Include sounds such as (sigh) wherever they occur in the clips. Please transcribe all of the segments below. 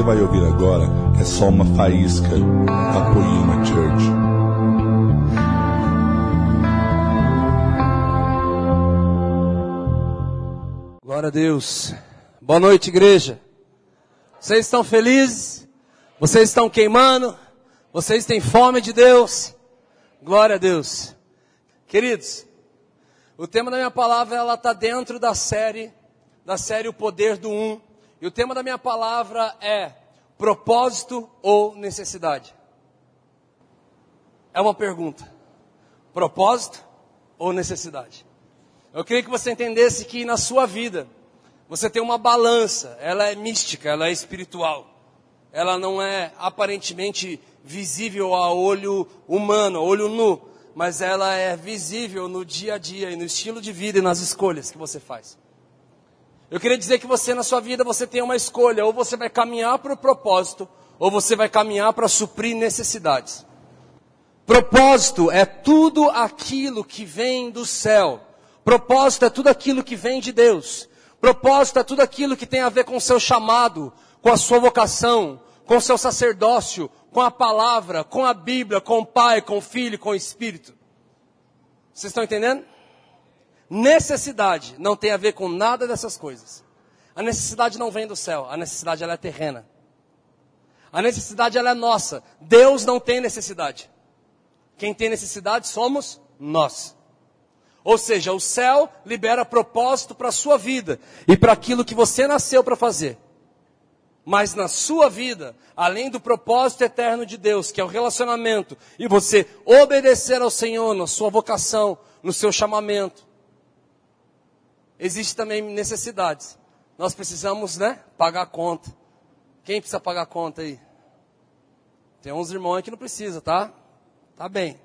você vai ouvir agora é só uma faísca da Poema Church. Glória a Deus. Boa noite, igreja. Vocês estão felizes? Vocês estão queimando? Vocês têm fome de Deus? Glória a Deus. Queridos, o tema da minha palavra ela está dentro da série, da série O Poder do Um. E o tema da minha palavra é propósito ou necessidade? É uma pergunta. Propósito ou necessidade? Eu queria que você entendesse que na sua vida você tem uma balança, ela é mística, ela é espiritual. Ela não é aparentemente visível a olho humano, a olho nu, mas ela é visível no dia a dia e no estilo de vida e nas escolhas que você faz. Eu queria dizer que você na sua vida você tem uma escolha, ou você vai caminhar para o propósito, ou você vai caminhar para suprir necessidades. Propósito é tudo aquilo que vem do céu. Propósito é tudo aquilo que vem de Deus. Propósito é tudo aquilo que tem a ver com o seu chamado, com a sua vocação, com o seu sacerdócio, com a palavra, com a Bíblia, com o Pai, com o Filho, com o Espírito. Vocês estão entendendo? Necessidade não tem a ver com nada dessas coisas. A necessidade não vem do céu, a necessidade ela é terrena. A necessidade ela é nossa. Deus não tem necessidade. Quem tem necessidade somos nós. Ou seja, o céu libera propósito para a sua vida e para aquilo que você nasceu para fazer. Mas na sua vida, além do propósito eterno de Deus, que é o relacionamento, e você obedecer ao Senhor na sua vocação, no seu chamamento, Existem também necessidades. Nós precisamos, né, pagar a conta. Quem precisa pagar a conta aí? Tem uns irmãos que não precisa, tá? Tá bem.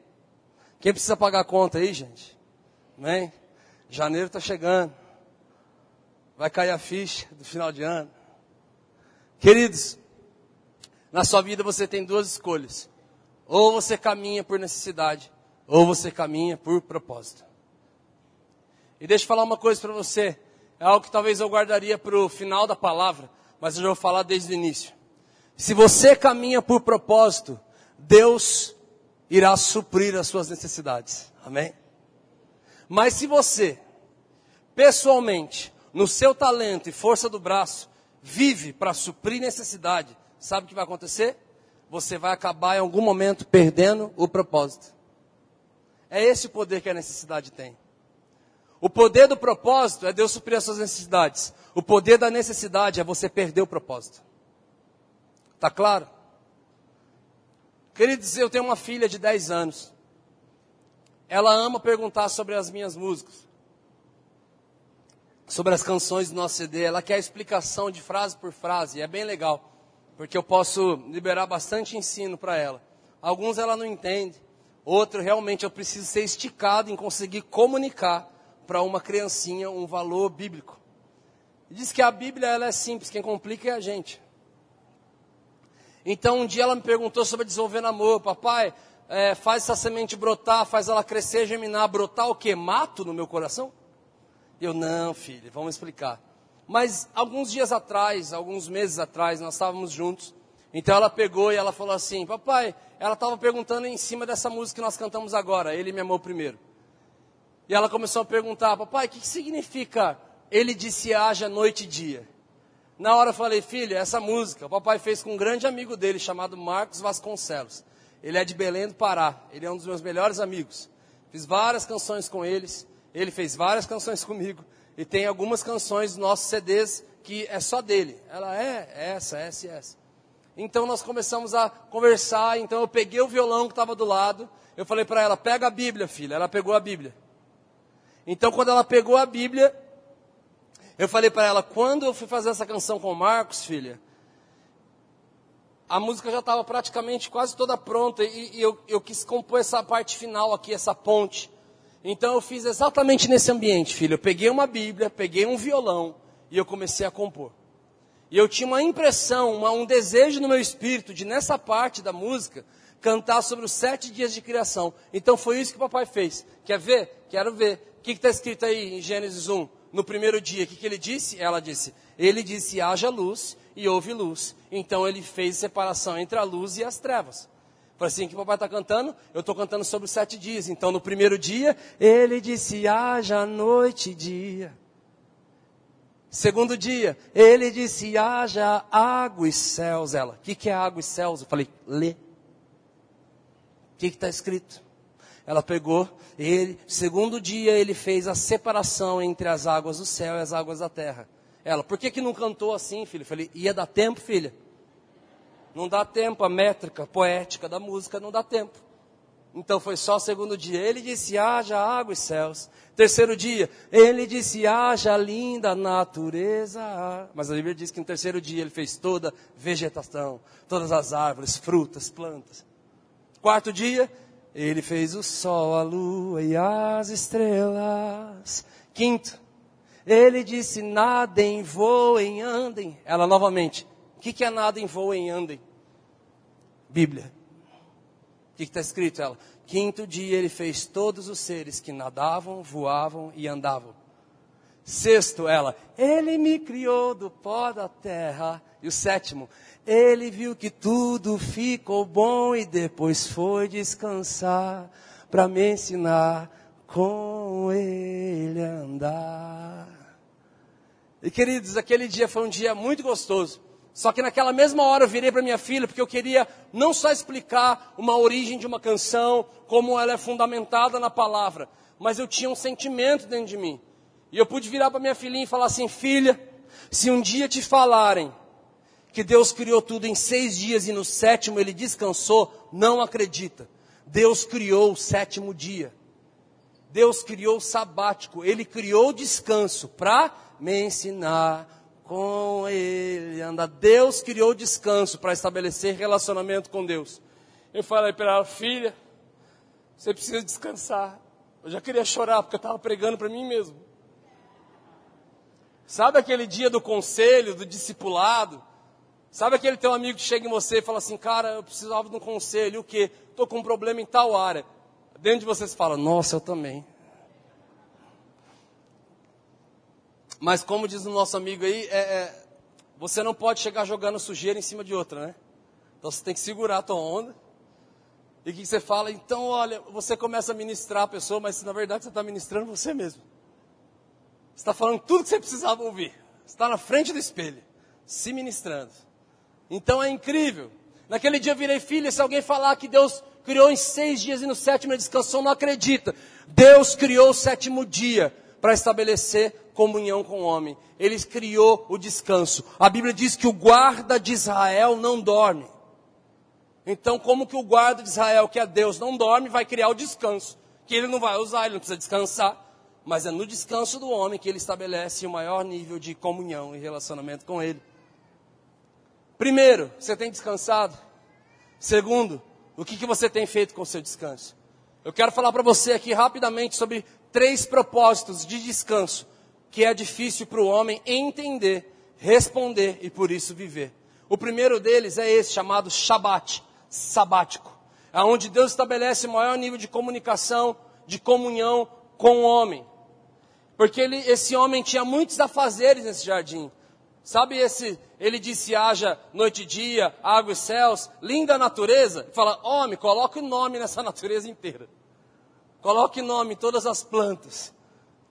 Quem precisa pagar a conta aí, gente? Amém? Janeiro está chegando. Vai cair a ficha do final de ano. Queridos, na sua vida você tem duas escolhas. Ou você caminha por necessidade, ou você caminha por propósito. E deixa eu falar uma coisa para você. É algo que talvez eu guardaria para o final da palavra, mas eu já vou falar desde o início. Se você caminha por propósito, Deus irá suprir as suas necessidades. Amém? Mas se você, pessoalmente, no seu talento e força do braço, vive para suprir necessidade, sabe o que vai acontecer? Você vai acabar em algum momento perdendo o propósito. É esse o poder que a necessidade tem. O poder do propósito é Deus suprir as suas necessidades. O poder da necessidade é você perder o propósito. Tá claro? Queridos, eu tenho uma filha de 10 anos. Ela ama perguntar sobre as minhas músicas. Sobre as canções do nosso CD. Ela quer explicação de frase por frase. É bem legal. Porque eu posso liberar bastante ensino para ela. Alguns ela não entende. Outro, realmente, eu preciso ser esticado em conseguir comunicar para uma criancinha um valor bíblico. Diz que a Bíblia ela é simples, quem complica é a gente. Então um dia ela me perguntou sobre desenvolver namoro, papai, é, faz essa semente brotar, faz ela crescer, germinar, brotar o que? Mato no meu coração? Eu, não, filha, vamos explicar. Mas alguns dias atrás, alguns meses atrás, nós estávamos juntos. Então ela pegou e ela falou assim, papai, ela estava perguntando em cima dessa música que nós cantamos agora, Ele me amou primeiro. E ela começou a perguntar, papai, o que, significa ele disse haja noite e dia? Na hora eu falei, filha, essa música o papai fez com um grande amigo dele chamado Marcos Vasconcelos. Ele é de Belém do Pará, ele é um dos meus melhores amigos. Fiz várias canções com eles, ele fez várias canções comigo. E tem algumas canções dos nossos CDs que é só dele. Ela é essa, essa e essa. Então nós começamos a conversar, então eu peguei o violão que estava do lado, eu falei para ela, pega a Bíblia, filha. Ela pegou a Bíblia. Então, quando ela pegou a Bíblia, eu falei para ela: quando eu fui fazer essa canção com o Marcos, filha, a música já estava praticamente quase toda pronta e, e eu, eu quis compor essa parte final aqui, essa ponte. Então, eu fiz exatamente nesse ambiente, filha. Eu peguei uma Bíblia, peguei um violão e eu comecei a compor. E eu tinha uma impressão, uma, um desejo no meu espírito de, nessa parte da música, cantar sobre os sete dias de criação. Então foi isso que o papai fez. Quer ver? Quero ver que está escrito aí em Gênesis 1? no primeiro dia, o que, que ele disse? Ela disse: Ele disse: haja luz e houve luz. Então ele fez separação entre a luz e as trevas. Foi assim que o papai está cantando, eu estou cantando sobre os sete dias. Então no primeiro dia, ele disse: haja noite e dia. Segundo dia, ele disse: haja água e céus. Ela, o que, que é água e céus? Eu falei: lê. O que está escrito? Ela pegou, ele, segundo dia ele fez a separação entre as águas do céu e as águas da terra. Ela, por que, que não cantou assim, filho? Eu falei, ia dar tempo, filha? Não dá tempo, a métrica poética da música não dá tempo. Então foi só segundo dia. Ele disse: haja água e céus. Terceiro dia, ele disse: haja linda natureza. Mas a Bíblia diz que no terceiro dia ele fez toda vegetação, todas as árvores, frutas, plantas. Quarto dia, ele fez o sol, a lua e as estrelas. Quinto, ele disse: nadem, voem, andem. Ela novamente. O que, que é nadem, voem, andem? Bíblia. O que está escrito? Ela. Quinto dia ele fez todos os seres que nadavam, voavam e andavam. Sexto, ela. Ele me criou do pó da terra. E o sétimo, ele viu que tudo ficou bom e depois foi descansar para me ensinar com ele andar. E queridos, aquele dia foi um dia muito gostoso. Só que naquela mesma hora eu virei para minha filha porque eu queria não só explicar uma origem de uma canção, como ela é fundamentada na palavra, mas eu tinha um sentimento dentro de mim. E eu pude virar para minha filhinha e falar assim: filha, se um dia te falarem que Deus criou tudo em seis dias e no sétimo ele descansou, não acredita. Deus criou o sétimo dia. Deus criou o sabático. Ele criou o descanso para me ensinar com Ele anda. Deus criou o descanso para estabelecer relacionamento com Deus. Eu falei para ela, filha, você precisa descansar. Eu já queria chorar porque eu estava pregando para mim mesmo. Sabe aquele dia do conselho, do discipulado? Sabe aquele teu amigo que chega em você e fala assim, cara, eu precisava de um conselho, o quê? Estou com um problema em tal área. Dentro de você você fala, nossa, eu também. Mas como diz o nosso amigo aí, é, é, você não pode chegar jogando sujeira em cima de outra, né? Então você tem que segurar a tua onda. E o que você fala? Então, olha, você começa a ministrar a pessoa, mas na verdade você está ministrando você mesmo. Está falando tudo que você precisava ouvir. Está na frente do espelho, se ministrando. Então é incrível. Naquele dia eu virei filha, se alguém falar que Deus criou em seis dias e no sétimo ele descansou, não acredita. Deus criou o sétimo dia para estabelecer comunhão com o homem. Ele criou o descanso. A Bíblia diz que o guarda de Israel não dorme. Então, como que o guarda de Israel, que é Deus, não dorme, vai criar o descanso? Que ele não vai usar, ele não precisa descansar. Mas é no descanso do homem que ele estabelece o maior nível de comunhão e relacionamento com ele. Primeiro, você tem descansado? Segundo, o que, que você tem feito com o seu descanso? Eu quero falar para você aqui rapidamente sobre três propósitos de descanso que é difícil para o homem entender, responder e por isso viver. O primeiro deles é esse chamado Shabat, sabático, aonde Deus estabelece o maior nível de comunicação, de comunhão com o homem. Porque ele, esse homem tinha muitos afazeres nesse jardim. Sabe esse, ele disse, haja noite e dia, água e céus, linda natureza. Fala, homem, coloque o nome nessa (laughs) natureza inteira. Coloque nome em todas as plantas,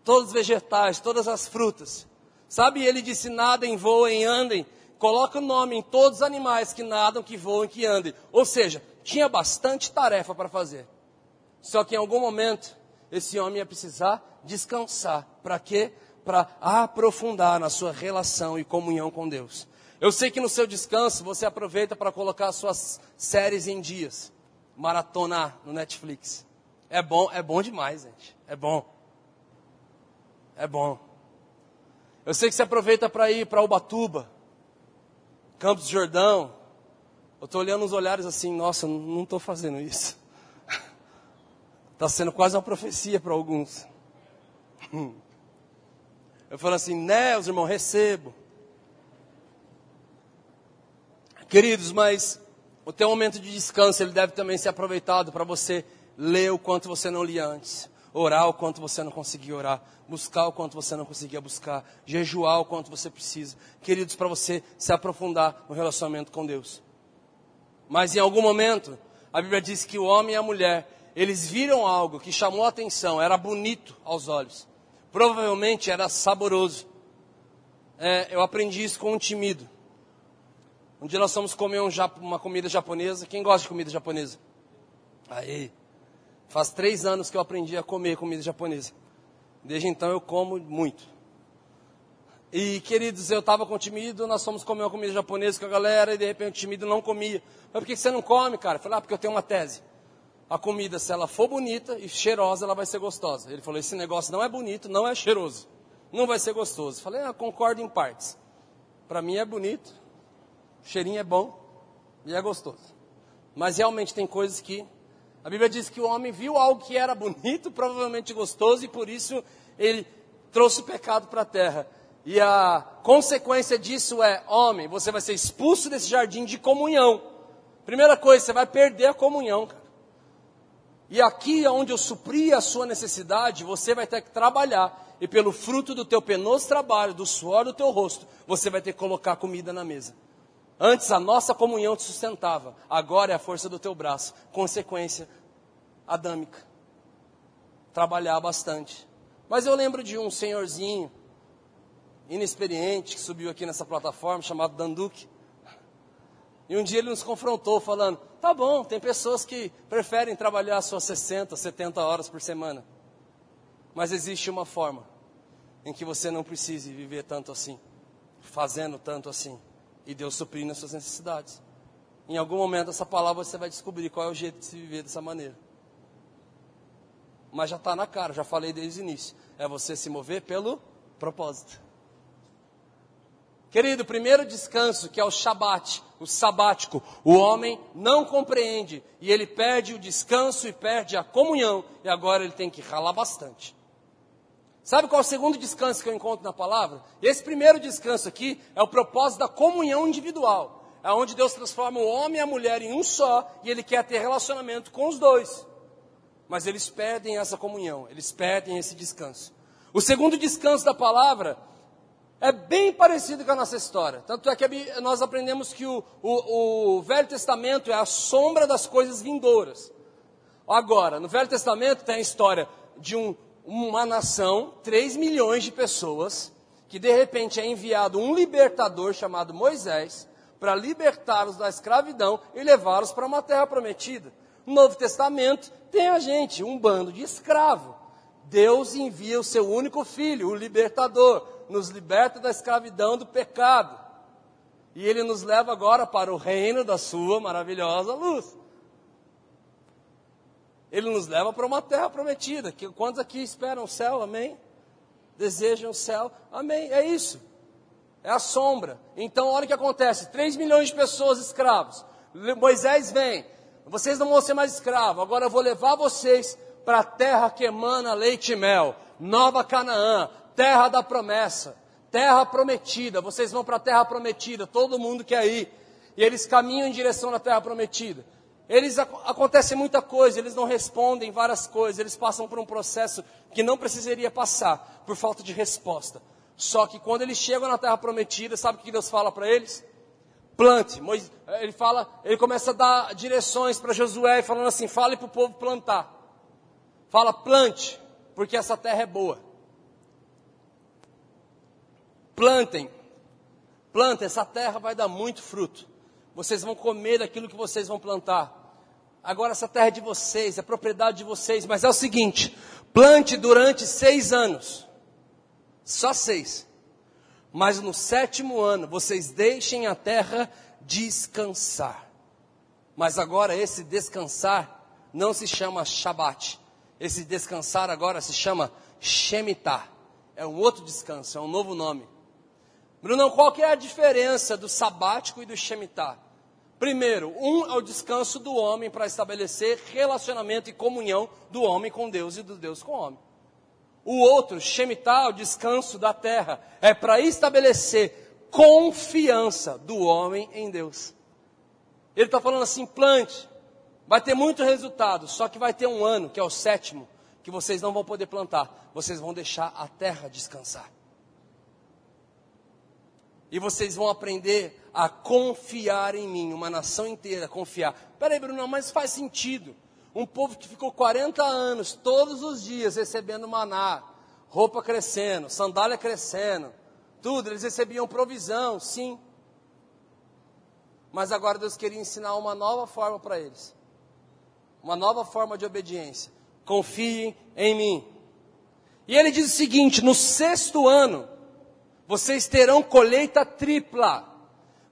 todos os vegetais, todas as frutas. Sabe, ele disse, nadem, voem, andem. Coloque o nome em todos os animais que nadam, que voam, que andem. Ou seja, tinha bastante tarefa para fazer. Só que em algum momento, esse homem ia precisar descansar. Para quê? para aprofundar na sua relação e comunhão com Deus. Eu sei que no seu descanso você aproveita para colocar suas séries em dias, maratonar no Netflix. É bom, é bom demais, gente. É bom. É bom. Eu sei que você aproveita para ir para Ubatuba, Campos do Jordão. Eu estou olhando os olhares assim, nossa, não estou fazendo isso. Está sendo quase uma profecia para alguns. (laughs) Eu falo assim, né, os irmãos, recebo. Queridos, mas o teu momento de descanso, ele deve também ser aproveitado para você ler o quanto você não lia antes. orar o quanto você não conseguia orar, buscar o quanto você não conseguia buscar, jejuar o quanto você precisa. Queridos, para você se aprofundar no relacionamento com Deus. Mas em algum momento, a Bíblia diz que o homem e a mulher, eles viram algo que chamou a atenção, era bonito aos olhos. Provavelmente era saboroso. É, eu aprendi isso com um timido. Um dia nós fomos comer um, uma comida japonesa. Quem gosta de comida japonesa? Aí. Faz três anos que eu aprendi a comer comida japonesa. Desde então eu como muito. E, queridos, eu estava com o timido, nós fomos comer uma comida japonesa com a galera e de repente o timido não comia. Mas por que você não come, cara? Eu falei, ah, porque eu tenho uma tese. A comida, se ela for bonita e cheirosa, ela vai ser gostosa. Ele falou, esse negócio não é bonito, não é cheiroso. Não vai ser gostoso. Falei, ah, concordo em partes. Para mim é bonito, o cheirinho é bom e é gostoso. Mas realmente tem coisas que a Bíblia diz que o homem viu algo que era bonito, provavelmente gostoso, e por isso ele trouxe o pecado para a terra. E a consequência disso é: homem, você vai ser expulso desse jardim de comunhão. Primeira coisa, você vai perder a comunhão, cara. E aqui, onde eu supri a sua necessidade, você vai ter que trabalhar. E pelo fruto do teu penoso trabalho, do suor do teu rosto, você vai ter que colocar comida na mesa. Antes a nossa comunhão te sustentava, agora é a força do teu braço. Consequência adâmica. Trabalhar bastante. Mas eu lembro de um senhorzinho, inexperiente, que subiu aqui nessa plataforma, chamado Danduque. E um dia ele nos confrontou falando: tá bom, tem pessoas que preferem trabalhar suas 60, 70 horas por semana. Mas existe uma forma em que você não precise viver tanto assim, fazendo tanto assim e Deus suprindo as suas necessidades. Em algum momento essa palavra você vai descobrir qual é o jeito de se viver dessa maneira. Mas já está na cara, já falei desde o início. É você se mover pelo propósito. Querido, o primeiro descanso, que é o Shabat, o sabático, o homem não compreende e ele perde o descanso e perde a comunhão, e agora ele tem que ralar bastante. Sabe qual é o segundo descanso que eu encontro na palavra? Esse primeiro descanso aqui é o propósito da comunhão individual. É onde Deus transforma o homem e a mulher em um só e ele quer ter relacionamento com os dois. Mas eles perdem essa comunhão, eles perdem esse descanso. O segundo descanso da palavra é bem parecido com a nossa história. Tanto é que nós aprendemos que o, o, o Velho Testamento é a sombra das coisas vindouras. Agora, no Velho Testamento tem a história de um uma nação, 3 milhões de pessoas, que de repente é enviado um libertador chamado Moisés para libertá-los da escravidão e levá-los para uma terra prometida. No Novo Testamento tem a gente, um bando de escravo. Deus envia o seu único filho, o libertador, nos liberta da escravidão do pecado. E ele nos leva agora para o reino da sua maravilhosa luz. Ele nos leva para uma terra prometida. Que quantos aqui esperam o céu? Amém? Desejam o céu? Amém? É isso. É a sombra. Então, olha o que acontece: 3 milhões de pessoas escravos. Moisés vem. Vocês não vão ser mais escravos. Agora eu vou levar vocês para a terra que emana leite e mel. Nova Canaã, terra da promessa, terra prometida. Vocês vão para a terra prometida, todo mundo quer ir. E eles caminham em direção à terra prometida. Eles acontece muita coisa, eles não respondem várias coisas, eles passam por um processo que não precisaria passar por falta de resposta. Só que quando eles chegam na terra prometida, sabe o que Deus fala para eles? Plante. Ele fala, ele começa a dar direções para Josué, falando assim: fale para o povo plantar. Fala, plante, porque essa terra é boa. Plantem. Plantem, essa terra vai dar muito fruto. Vocês vão comer daquilo que vocês vão plantar. Agora essa terra é de vocês, é propriedade de vocês, mas é o seguinte: plante durante seis anos. Só seis. Mas no sétimo ano vocês deixem a terra descansar. Mas agora esse descansar não se chama Shabat. Esse descansar agora se chama Shemitah. É um outro descanso, é um novo nome. Bruno, qual que é a diferença do sabático e do Shemitah? Primeiro, um é o descanso do homem para estabelecer relacionamento e comunhão do homem com Deus e do Deus com o homem. O outro, Shemitah, o descanso da terra, é para estabelecer confiança do homem em Deus. Ele está falando assim: plante, vai ter muito resultado, só que vai ter um ano, que é o sétimo, que vocês não vão poder plantar, vocês vão deixar a terra descansar. E vocês vão aprender a confiar em mim, uma nação inteira confiar. Peraí, Bruno, mas faz sentido. Um povo que ficou 40 anos, todos os dias, recebendo maná, roupa crescendo, sandália crescendo, tudo, eles recebiam provisão, sim. Mas agora Deus queria ensinar uma nova forma para eles. Uma nova forma de obediência. Confiem em mim. E ele diz o seguinte: no sexto ano, vocês terão colheita tripla.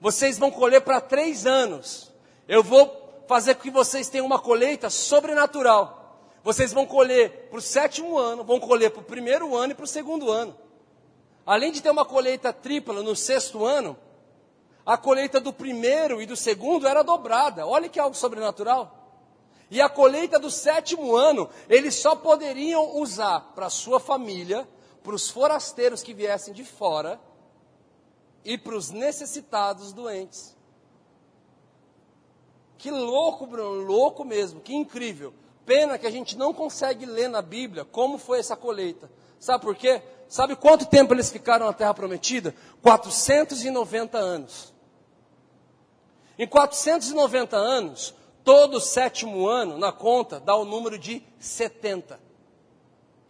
Vocês vão colher para três anos. Eu vou fazer com que vocês tenham uma colheita sobrenatural. Vocês vão colher para o sétimo ano, vão colher para o primeiro ano e para o segundo ano. Além de ter uma colheita tripla no sexto ano, a colheita do primeiro e do segundo era dobrada. Olha que algo sobrenatural. E a colheita do sétimo ano, eles só poderiam usar para sua família, para os forasteiros que viessem de fora e para os necessitados doentes. Que louco, Bruno, louco mesmo, que incrível. Pena que a gente não consegue ler na Bíblia como foi essa colheita. Sabe por quê? Sabe quanto tempo eles ficaram na Terra Prometida? 490 anos. Em 490 anos, todo sétimo ano, na conta, dá o número de 70.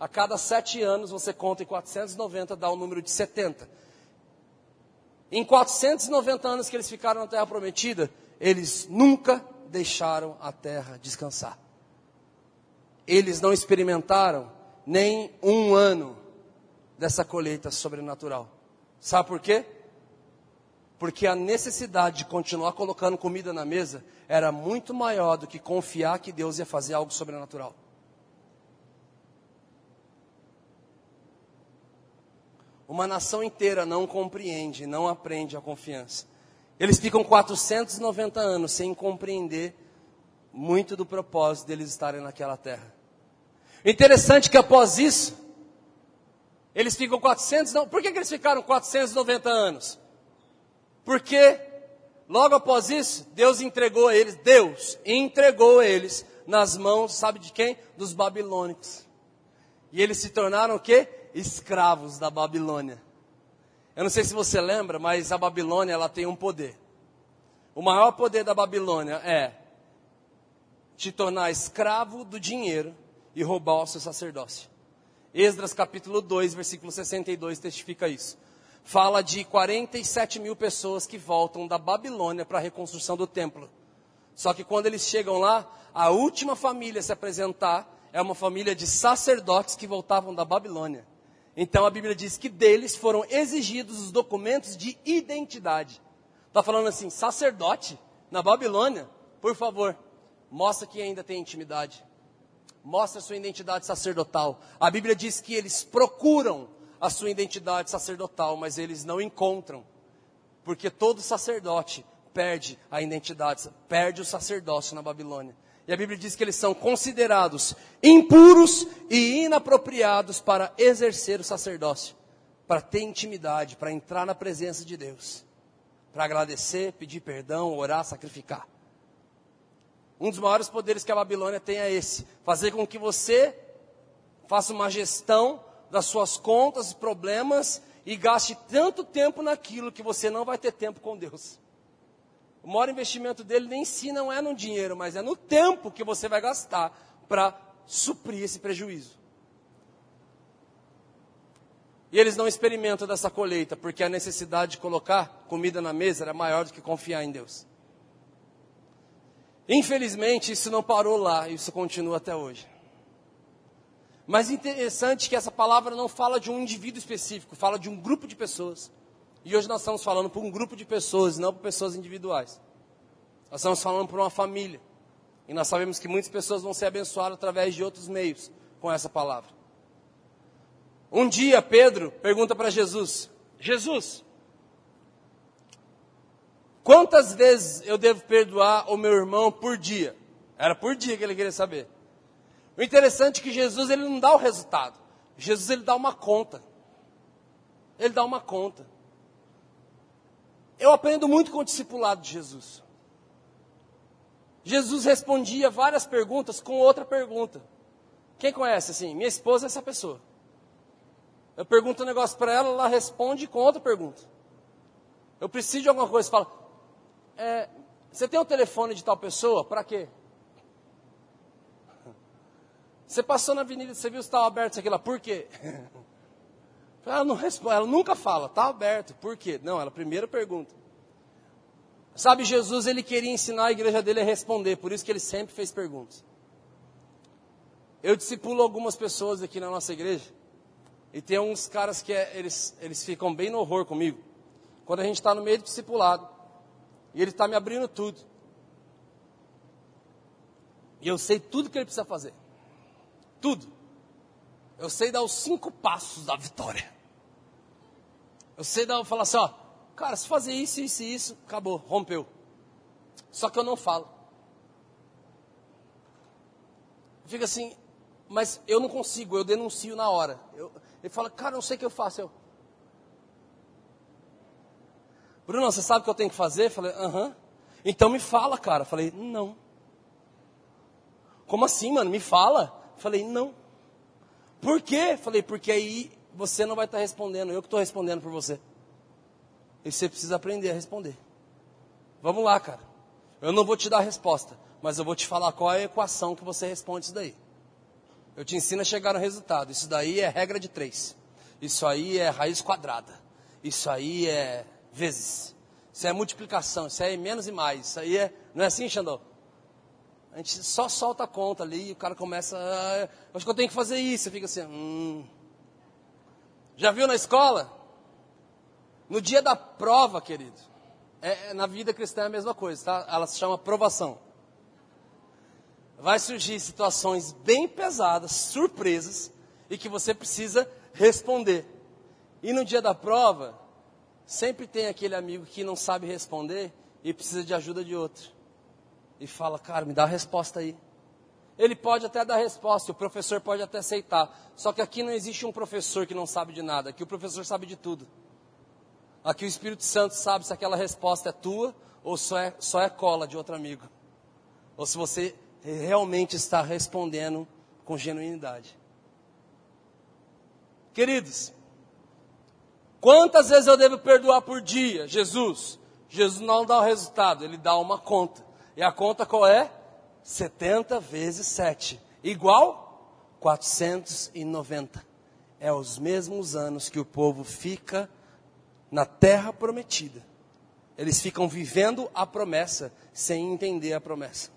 A cada sete anos, você conta em 490, dá o número de 70. Em 490 anos que eles ficaram na Terra Prometida, eles nunca deixaram a terra descansar eles não experimentaram nem um ano dessa colheita sobrenatural. Sabe por quê? Porque a necessidade de continuar colocando comida na mesa era muito maior do que confiar que Deus ia fazer algo sobrenatural. Uma nação inteira não compreende, não aprende a confiança. Eles ficam 490 anos sem compreender muito do propósito deles estarem naquela terra. Interessante que após isso, eles ficam 400, não, por que, que eles ficaram 490 anos? Porque logo após isso, Deus entregou a eles, Deus entregou a eles nas mãos, sabe de quem? Dos babilônicos. E eles se tornaram o quê? Escravos da Babilônia. Eu não sei se você lembra, mas a Babilônia ela tem um poder. O maior poder da Babilônia é te tornar escravo do dinheiro e roubar o seu sacerdócio. Esdras capítulo 2, versículo 62 testifica isso. Fala de 47 mil pessoas que voltam da Babilônia para a reconstrução do templo. Só que quando eles chegam lá, a última família a se apresentar é uma família de sacerdotes que voltavam da Babilônia. Então a Bíblia diz que deles foram exigidos os documentos de identidade. Está falando assim, sacerdote na Babilônia, por favor, mostra que ainda tem intimidade mostra sua identidade sacerdotal. A Bíblia diz que eles procuram a sua identidade sacerdotal, mas eles não encontram. Porque todo sacerdote perde a identidade, perde o sacerdócio na Babilônia. E a Bíblia diz que eles são considerados impuros e inapropriados para exercer o sacerdócio, para ter intimidade, para entrar na presença de Deus, para agradecer, pedir perdão, orar, sacrificar. Um dos maiores poderes que a Babilônia tem é esse: fazer com que você faça uma gestão das suas contas, problemas e gaste tanto tempo naquilo que você não vai ter tempo com Deus. O maior investimento dele nem si não é no dinheiro, mas é no tempo que você vai gastar para suprir esse prejuízo. E eles não experimentam dessa colheita, porque a necessidade de colocar comida na mesa era maior do que confiar em Deus. Infelizmente, isso não parou lá, isso continua até hoje. Mas interessante que essa palavra não fala de um indivíduo específico, fala de um grupo de pessoas. E hoje nós estamos falando por um grupo de pessoas, não por pessoas individuais. Nós estamos falando por uma família. E nós sabemos que muitas pessoas vão ser abençoadas através de outros meios com essa palavra. Um dia Pedro pergunta para Jesus: Jesus, Quantas vezes eu devo perdoar o meu irmão por dia? Era por dia que ele queria saber. O interessante é que Jesus ele não dá o resultado. Jesus ele dá uma conta. Ele dá uma conta. Eu aprendo muito com o discipulado de Jesus. Jesus respondia várias perguntas com outra pergunta. Quem conhece assim? Minha esposa é essa pessoa. Eu pergunto um negócio para ela, ela responde com outra pergunta. Eu preciso de alguma coisa, fala, é, você tem o telefone de tal pessoa? Para quê? (laughs) Você passou na avenida, você viu se estava aberto isso aqui lá, por quê? (laughs) Ela não responde, ela nunca fala, está aberto, por quê? Não, ela primeiro pergunta. Sabe, Jesus, ele queria ensinar a igreja dele a responder, por isso que ele sempre fez perguntas. Eu discipulo algumas pessoas aqui na nossa igreja, e tem uns caras que é, eles, eles ficam bem no horror comigo. Quando a gente está no meio do discipulado, e ele está me abrindo tudo. E eu sei tudo que ele precisa fazer. Tudo. Eu sei dar os cinco passos da vitória. Eu sei dar, falar assim, ó, cara, se fazer isso, isso e isso, acabou, rompeu. Só que eu não falo. Fica assim, mas eu não consigo, eu denuncio na hora. Eu, ele fala, cara, não sei o que eu faço. Eu, Bruno, você sabe o que eu tenho que fazer? Eu falei, aham. Então me fala, cara. Eu falei, não. Como assim, mano? Me fala. Falei, não. Por quê? Falei, porque aí você não vai estar respondendo, eu que estou respondendo por você. E você precisa aprender a responder. Vamos lá, cara. Eu não vou te dar a resposta, mas eu vou te falar qual é a equação que você responde isso daí. Eu te ensino a chegar no resultado. Isso daí é regra de três. Isso aí é raiz quadrada. Isso aí é vezes. Isso é multiplicação. Isso aí é menos e mais. Isso aí é. Não é assim, Xandão? A gente só solta a conta ali e o cara começa. Ah, acho que eu tenho que fazer isso. Fica assim. Hum. Já viu na escola? No dia da prova, querido. É, é, na vida cristã é a mesma coisa, tá? Ela se chama provação. Vai surgir situações bem pesadas, surpresas, e que você precisa responder. E no dia da prova, sempre tem aquele amigo que não sabe responder e precisa de ajuda de outro e fala, cara, me dá a resposta aí. Ele pode até dar resposta, o professor pode até aceitar. Só que aqui não existe um professor que não sabe de nada, aqui o professor sabe de tudo. Aqui o Espírito Santo sabe se aquela resposta é tua ou só é, só é cola de outro amigo. Ou se você realmente está respondendo com genuinidade. Queridos, quantas vezes eu devo perdoar por dia? Jesus, Jesus não dá o resultado, ele dá uma conta. E a conta qual é? 70 vezes 7. Igual 490. É os mesmos anos que o povo fica na terra prometida. Eles ficam vivendo a promessa sem entender a promessa.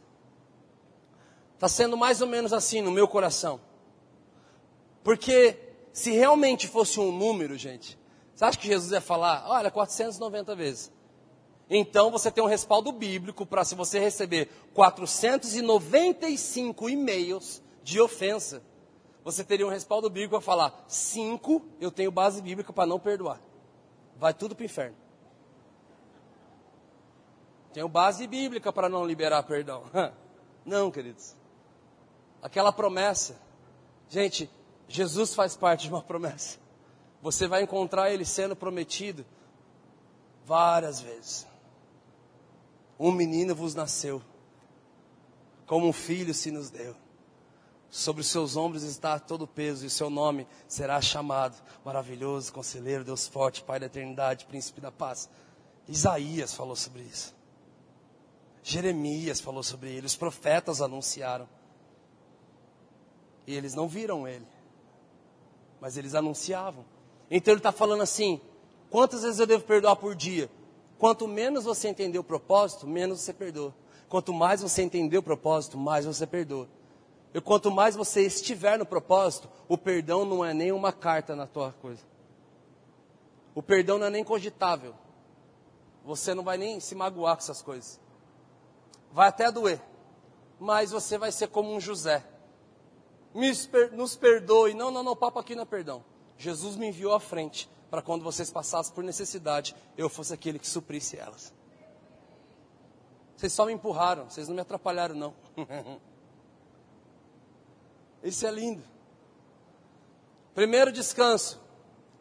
Está sendo mais ou menos assim no meu coração. Porque se realmente fosse um número, gente, você acha que Jesus ia falar, olha, 490 vezes? Então você tem um respaldo bíblico para se você receber 495 e-mails de ofensa, você teria um respaldo bíblico para falar: cinco, eu tenho base bíblica para não perdoar. Vai tudo para o inferno. Tenho base bíblica para não liberar perdão. (laughs) Não, queridos. Aquela promessa. Gente, Jesus faz parte de uma promessa. Você vai encontrar ele sendo prometido várias vezes um menino vos nasceu, como um filho se nos deu. Sobre os seus ombros está todo o peso, e o seu nome será chamado Maravilhoso, Conselheiro, Deus Forte, Pai da Eternidade, Príncipe da Paz. Isaías falou sobre isso. Jeremias falou sobre ele, os profetas anunciaram. E eles não viram ele, mas eles anunciavam. Então ele está falando assim: quantas vezes eu devo perdoar por dia? Quanto menos você entender o propósito, menos você perdoa. Quanto mais você entender o propósito, mais você perdoa. E quanto mais você estiver no propósito, o perdão não é nem uma carta na tua coisa. O perdão não é nem cogitável. Você não vai nem se magoar com essas coisas. Vai até doer. Mas você vai ser como um José. Nos perdoe. Não, não, não, papo aqui não é perdão. Jesus me enviou à frente para quando vocês passassem por necessidade, eu fosse aquele que suprisse elas. Vocês só me empurraram, vocês não me atrapalharam, não. (laughs) Isso é lindo. Primeiro descanso,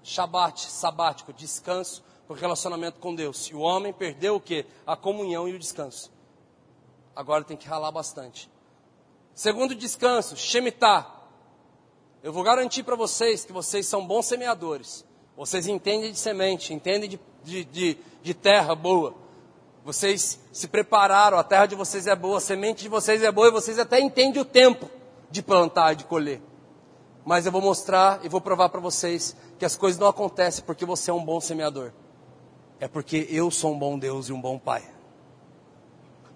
Shabat, sabático, descanso por relacionamento com Deus. E o homem perdeu o que? A comunhão e o descanso. Agora tem que ralar bastante. Segundo descanso, Shemitah, eu vou garantir para vocês que vocês são bons semeadores. Vocês entendem de semente, entendem de, de, de, de terra boa. Vocês se prepararam, a terra de vocês é boa, a semente de vocês é boa e vocês até entendem o tempo de plantar e de colher. Mas eu vou mostrar e vou provar para vocês que as coisas não acontecem porque você é um bom semeador. É porque eu sou um bom Deus e um bom Pai.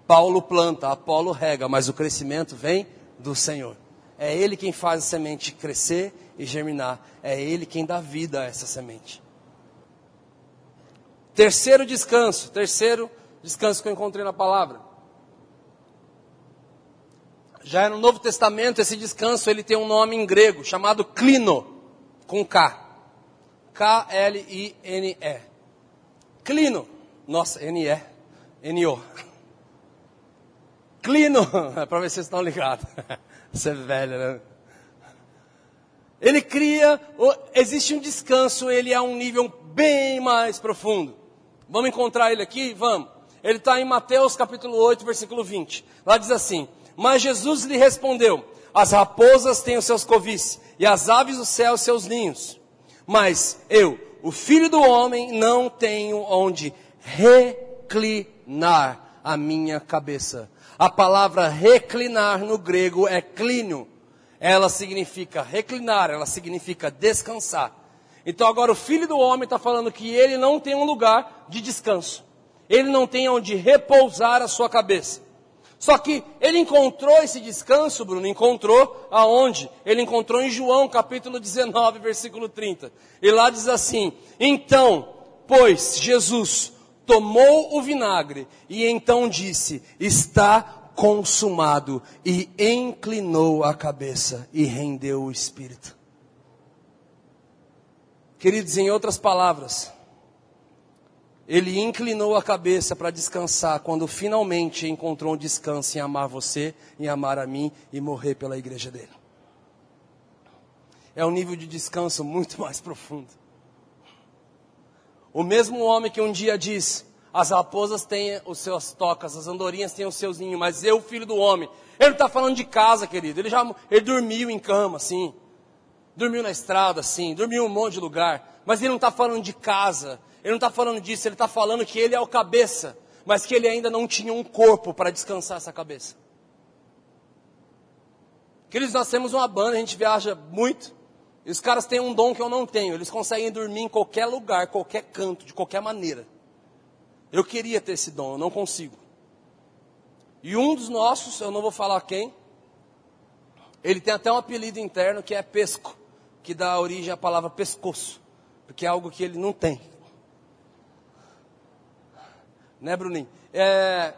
Paulo planta, Apolo rega, mas o crescimento vem do Senhor. É Ele quem faz a semente crescer e germinar. É Ele quem dá vida a essa semente. Terceiro descanso, terceiro descanso que eu encontrei na palavra. Já é no Novo Testamento, esse descanso ele tem um nome em grego, chamado clino, com K. K-L-I-N-E. Clino. Nossa, N-E. N-O. Clino. (laughs) Para ver se vocês estão ligados. (laughs) Você é velho, né? Ele cria, existe um descanso, ele é um nível bem mais profundo. Vamos encontrar ele aqui? Vamos. Ele está em Mateus capítulo 8, versículo 20. Lá diz assim: Mas Jesus lhe respondeu: As raposas têm os seus covis, e as aves do céu os seus ninhos. Mas eu, o filho do homem, não tenho onde reclinar a minha cabeça. A palavra reclinar no grego é clínio. Ela significa reclinar, ela significa descansar. Então agora o filho do homem está falando que ele não tem um lugar de descanso. Ele não tem onde repousar a sua cabeça. Só que ele encontrou esse descanso, Bruno, encontrou aonde? Ele encontrou em João capítulo 19, versículo 30. E lá diz assim: Então, pois Jesus tomou o vinagre e então disse: Está consumado, e inclinou a cabeça e rendeu o espírito. Queridos, em outras palavras, ele inclinou a cabeça para descansar quando finalmente encontrou um descanso em amar você, em amar a mim e morrer pela igreja dele. É um nível de descanso muito (laughs) mais profundo. O mesmo homem que um dia diz: as raposas têm os seus tocas, as andorinhas têm os seus ninhos, mas eu, filho do homem, ele não está falando de casa, querido. Ele já ele dormiu em cama, assim. Dormiu na estrada, assim. Dormiu em um monte de lugar. Mas ele não está falando de casa. Ele não está falando disso, ele está falando que ele é o cabeça, mas que ele ainda não tinha um corpo para descansar essa cabeça. Queridos, nós temos uma banda, a gente viaja muito, e os caras têm um dom que eu não tenho, eles conseguem dormir em qualquer lugar, qualquer canto, de qualquer maneira. Eu queria ter esse dom, eu não consigo. E um dos nossos, eu não vou falar quem, ele tem até um apelido interno que é pesco, que dá origem à palavra pescoço, porque é algo que ele não tem. Né, Bruninho? É...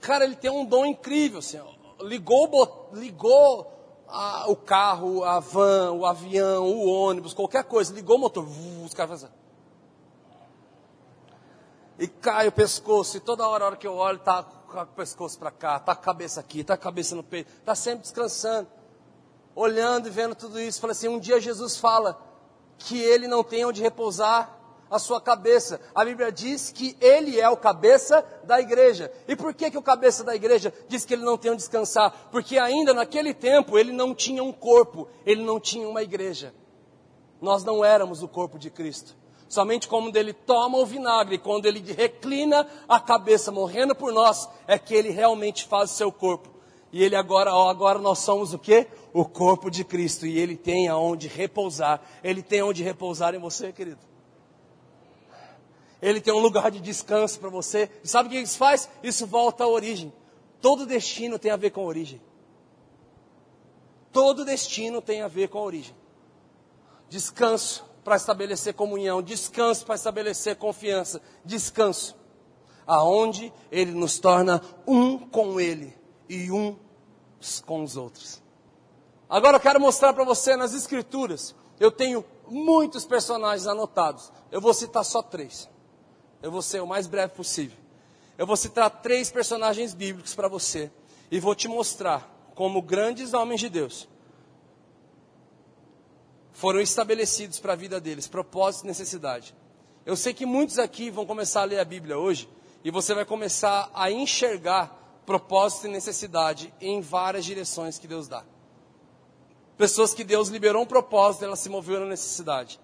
Cara, ele tem um dom incrível, assim, ligou, ligou a, o carro, a van, o avião, o ônibus, qualquer coisa, ligou o motor, os caras fazem e cai o pescoço, e toda hora, hora que eu olho, tá com o pescoço para cá, tá a cabeça aqui, tá a cabeça no peito, tá sempre descansando, olhando e vendo tudo isso. Falei assim, um dia Jesus fala que ele não tem onde repousar a sua cabeça. A Bíblia diz que ele é o cabeça da igreja. E por que, que o cabeça da igreja diz que ele não tem onde descansar? Porque ainda naquele tempo ele não tinha um corpo, ele não tinha uma igreja. Nós não éramos o corpo de Cristo. Somente quando ele toma o vinagre, quando ele reclina a cabeça, morrendo por nós, é que ele realmente faz o seu corpo. E ele agora, ó, agora nós somos o quê? O corpo de Cristo. E ele tem aonde repousar. Ele tem onde repousar em você, querido. Ele tem um lugar de descanso para você. E sabe o que isso faz? Isso volta à origem. Todo destino tem a ver com a origem. Todo destino tem a ver com a origem. Descanso para estabelecer comunhão, descanso para estabelecer confiança, descanso, aonde Ele nos torna um com Ele e um com os outros. Agora eu quero mostrar para você nas Escrituras, eu tenho muitos personagens anotados, eu vou citar só três, eu vou ser o mais breve possível. Eu vou citar três personagens bíblicos para você e vou te mostrar como grandes homens de Deus foram estabelecidos para a vida deles, propósito e necessidade. Eu sei que muitos aqui vão começar a ler a Bíblia hoje e você vai começar a enxergar propósito e necessidade em várias direções que Deus dá. Pessoas que Deus liberou um propósito, elas se moveram na necessidade.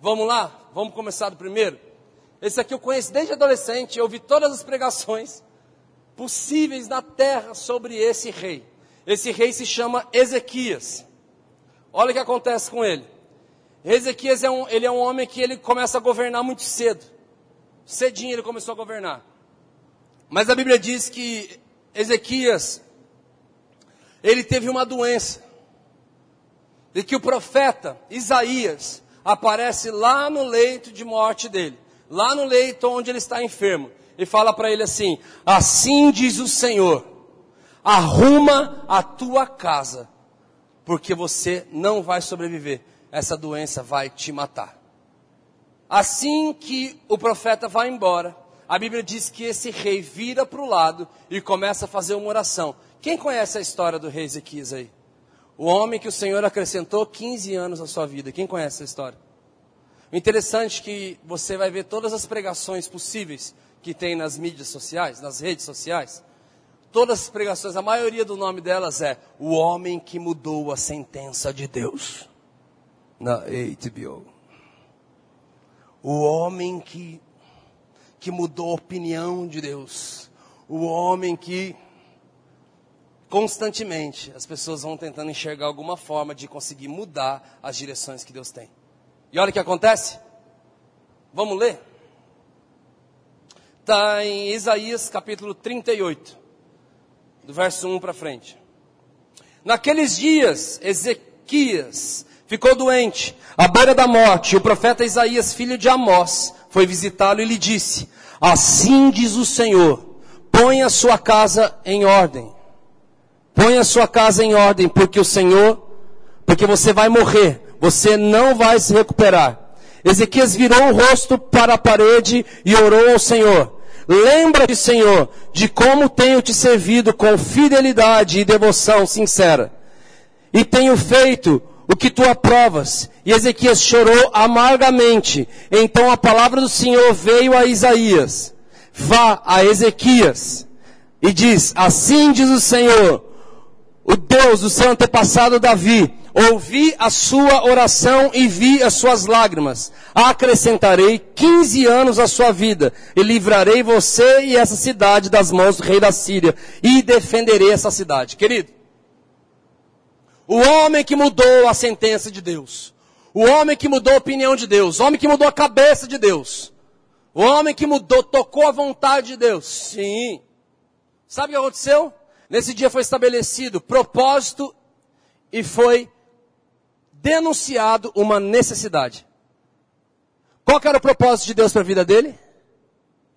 Vamos lá? Vamos começar do primeiro? Esse aqui eu conheço desde adolescente, eu ouvi todas as pregações possíveis na terra sobre esse rei. Esse rei se chama Ezequias. Olha o que acontece com ele. Ezequias é um, ele é um homem que ele começa a governar muito cedo. Cedinho ele começou a governar. Mas a Bíblia diz que Ezequias, ele teve uma doença. E que o profeta Isaías aparece lá no leito de morte dele. Lá no leito onde ele está enfermo. E fala para ele assim: Assim diz o Senhor, arruma a tua casa, porque você não vai sobreviver essa doença vai te matar. Assim que o profeta vai embora, a Bíblia diz que esse rei vira para o lado e começa a fazer uma oração. Quem conhece a história do rei Ezequias aí? O homem que o Senhor acrescentou 15 anos à sua vida. Quem conhece essa história? O interessante é que você vai ver todas as pregações possíveis que tem nas mídias sociais, nas redes sociais. Todas as pregações, a maioria do nome delas é O Homem que Mudou a Sentença de Deus na HBO. O homem que, que mudou a opinião de Deus. O homem que constantemente as pessoas vão tentando enxergar alguma forma de conseguir mudar as direções que Deus tem. E olha o que acontece. Vamos ler? Está em Isaías capítulo 38, do verso 1 para frente. Naqueles dias, Ezequias ficou doente, à beira da morte. O profeta Isaías, filho de Amós, foi visitá-lo e lhe disse: Assim diz o Senhor: põe a sua casa em ordem. Põe a sua casa em ordem, porque o Senhor, porque você vai morrer, você não vai se recuperar. Ezequias virou o rosto para a parede e orou ao Senhor. Lembra-te, Senhor, de como tenho te servido com fidelidade e devoção sincera. E tenho feito o que tu aprovas. E Ezequias chorou amargamente. Então a palavra do Senhor veio a Isaías. Vá a Ezequias e diz: Assim diz o Senhor, o Deus do seu antepassado Davi. Ouvi a sua oração e vi as suas lágrimas. Acrescentarei 15 anos à sua vida e livrarei você e essa cidade das mãos do rei da Síria e defenderei essa cidade. Querido, o homem que mudou a sentença de Deus. O homem que mudou a opinião de Deus. O homem que mudou a cabeça de Deus. O homem que mudou, tocou a vontade de Deus. Sim. Sabe o que aconteceu? Nesse dia foi estabelecido propósito e foi denunciado uma necessidade. Qual era o propósito de Deus para a vida dele?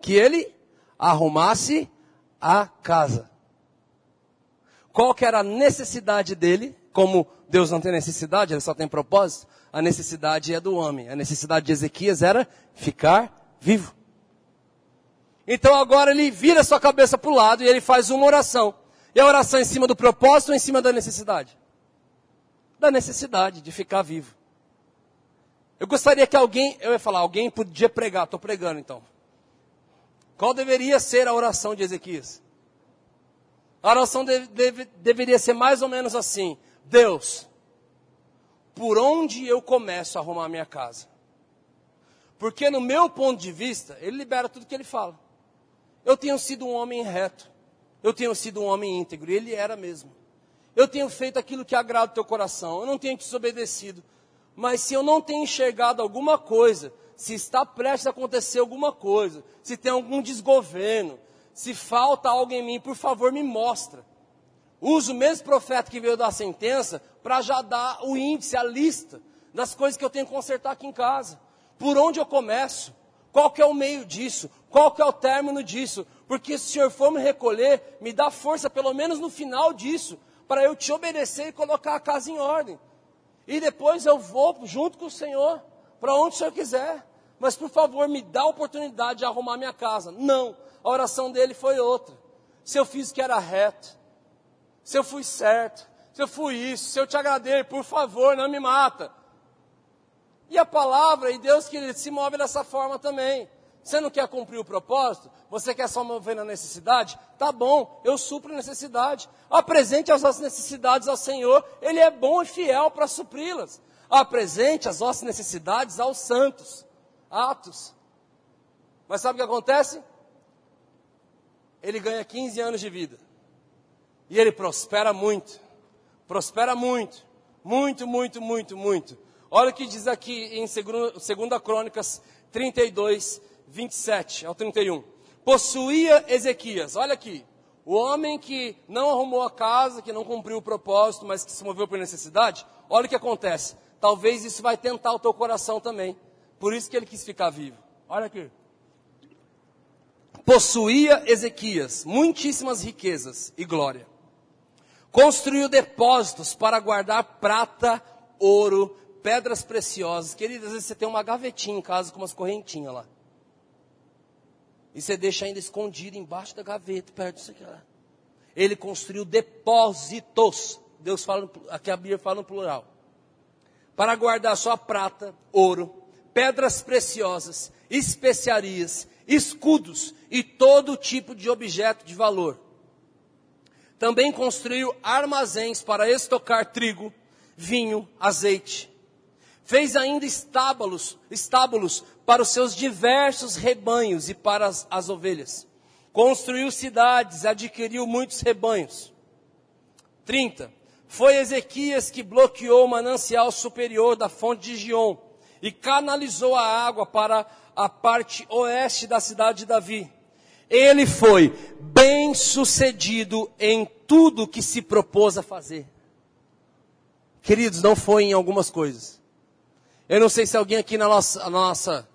Que ele arrumasse a casa. Qual era a necessidade dele? Como Deus não tem necessidade, ele só tem propósito, a necessidade é do homem. A necessidade de Ezequias era ficar vivo. Então agora ele vira sua cabeça para o lado e ele faz uma oração. E a oração é em cima do propósito ou em cima da necessidade? Da necessidade de ficar vivo. Eu gostaria que alguém, eu ia falar, alguém podia pregar, estou pregando então. Qual deveria ser a oração de Ezequias? A oração deve, deve, deveria ser mais ou menos assim: Deus, por onde eu começo a arrumar minha casa? Porque no meu ponto de vista, ele libera tudo que ele fala. Eu tenho sido um homem reto. Eu tenho sido um homem íntegro. E ele era mesmo. Eu tenho feito aquilo que agrada o teu coração. Eu não tenho te desobedecido. Mas se eu não tenho enxergado alguma coisa, se está prestes a acontecer alguma coisa, se tem algum desgoverno, se falta algo em mim, por favor, me mostra. Usa o mesmo profeta que veio dar a sentença para já dar o índice, a lista das coisas que eu tenho que consertar aqui em casa. Por onde eu começo? Qual que é o meio disso? Qual que é o término disso? Porque se o Senhor for me recolher, me dá força pelo menos no final disso, para eu te obedecer e colocar a casa em ordem. E depois eu vou junto com o Senhor, para onde o Senhor quiser. Mas por favor, me dá a oportunidade de arrumar minha casa. Não, a oração dele foi outra. Se eu fiz o que era reto, se eu fui certo, se eu fui isso, se eu te agradei, por favor, não me mata. E a palavra e Deus que se move dessa forma também. Você não quer cumprir o propósito? Você quer só mover na necessidade? Tá bom, eu supro necessidade. Apresente as nossas necessidades ao Senhor, Ele é bom e fiel para supri-las. Apresente as nossas necessidades aos santos. Atos. Mas sabe o que acontece? Ele ganha 15 anos de vida. E ele prospera muito. Prospera muito. Muito, muito, muito, muito. Olha o que diz aqui em 2 Crônicas 32, 27 ao 31. Possuía Ezequias, olha aqui, o homem que não arrumou a casa, que não cumpriu o propósito, mas que se moveu por necessidade, olha o que acontece. Talvez isso vai tentar o teu coração também. Por isso que ele quis ficar vivo. Olha aqui. Possuía Ezequias muitíssimas riquezas e glória. Construiu depósitos para guardar prata, ouro, pedras preciosas. Queridos, às vezes você tem uma gavetinha em casa com umas correntinhas lá. E você deixa ainda escondido embaixo da gaveta, perto disso aqui. Lá. Ele construiu depósitos. Deus fala, aqui a Bíblia fala no plural. Para guardar sua prata, ouro, pedras preciosas, especiarias, escudos e todo tipo de objeto de valor. Também construiu armazéns para estocar trigo, vinho, azeite. Fez ainda estábulos, estábulos para os seus diversos rebanhos e para as, as ovelhas. Construiu cidades, adquiriu muitos rebanhos. 30. Foi Ezequias que bloqueou o manancial superior da fonte de Gion e canalizou a água para a parte oeste da cidade de Davi. Ele foi bem sucedido em tudo que se propôs a fazer. Queridos, não foi em algumas coisas. Eu não sei se alguém aqui na nossa, nossa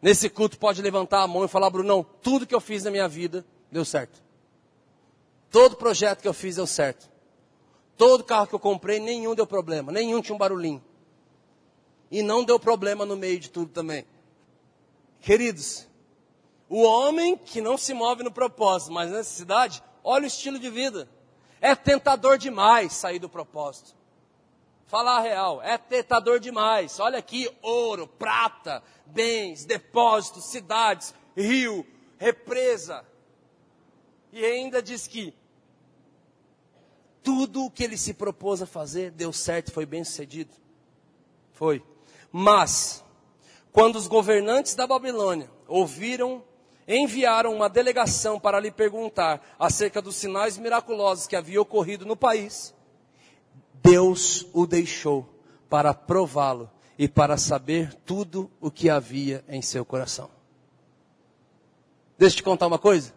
nesse culto pode levantar a mão e falar, Brunão, tudo que eu fiz na minha vida deu certo. Todo projeto que eu fiz deu certo. Todo carro que eu comprei, nenhum deu problema, nenhum tinha um barulhinho. E não deu problema no meio de tudo também. Queridos, o homem que não se move no propósito, mas na necessidade, olha o estilo de vida. É tentador demais sair do propósito. Falar a real, é tentador demais. Olha aqui, ouro, prata, bens, depósitos, cidades, rio, represa. E ainda diz que tudo o que ele se propôs a fazer deu certo, foi bem sucedido. Foi. Mas, quando os governantes da Babilônia ouviram, enviaram uma delegação para lhe perguntar acerca dos sinais miraculosos que haviam ocorrido no país, Deus o deixou para prová-lo e para saber tudo o que havia em seu coração. Deixa eu te contar uma coisa.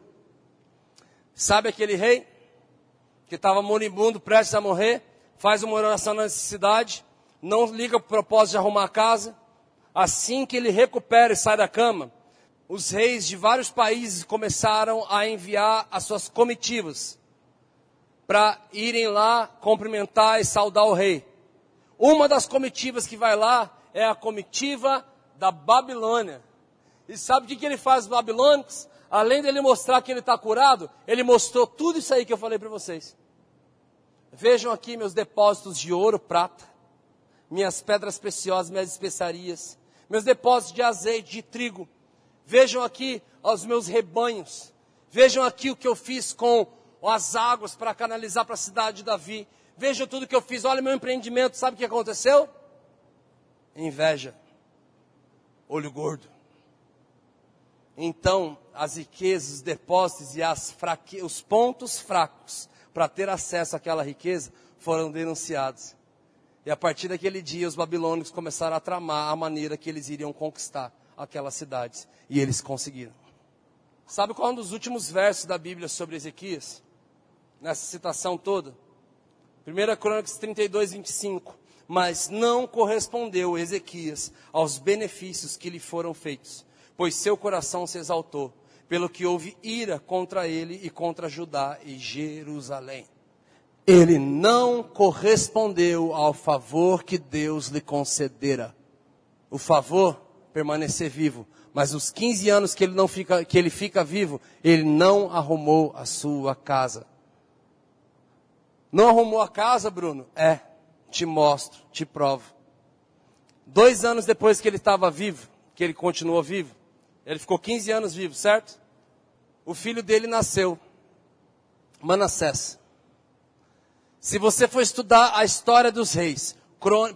Sabe aquele rei que estava moribundo, prestes a morrer, faz uma oração na necessidade, não liga para o propósito de arrumar a casa. Assim que ele recupera e sai da cama, os reis de vários países começaram a enviar as suas comitivas para irem lá cumprimentar e saudar o rei. Uma das comitivas que vai lá é a comitiva da Babilônia. E sabe o que, que ele faz os babilônicos? Além dele mostrar que ele está curado, ele mostrou tudo isso aí que eu falei para vocês. Vejam aqui meus depósitos de ouro, prata, minhas pedras preciosas, minhas especiarias, meus depósitos de azeite, de trigo. Vejam aqui os meus rebanhos. Vejam aqui o que eu fiz com as águas para canalizar para a cidade de Davi. Vejam tudo que eu fiz. Olha meu empreendimento. Sabe o que aconteceu? Inveja. Olho gordo. Então, as riquezas, os depósitos e as fraque... os pontos fracos para ter acesso àquela riqueza foram denunciados. E a partir daquele dia, os babilônicos começaram a tramar a maneira que eles iriam conquistar aquelas cidades. E eles conseguiram. Sabe qual é um dos últimos versos da Bíblia sobre Ezequias? nessa citação toda. 1 Crônicas 32, 25. Mas não correspondeu Ezequias aos benefícios que lhe foram feitos, pois seu coração se exaltou, pelo que houve ira contra ele e contra Judá e Jerusalém. Ele não correspondeu ao favor que Deus lhe concedera. O favor, permanecer vivo. Mas os 15 anos que ele, não fica, que ele fica vivo, ele não arrumou a sua casa. Não arrumou a casa, Bruno? É, te mostro, te provo. Dois anos depois que ele estava vivo, que ele continuou vivo, Ele ficou 15 anos vivo, certo? O filho dele nasceu, Manassés. Se você for estudar a história dos reis,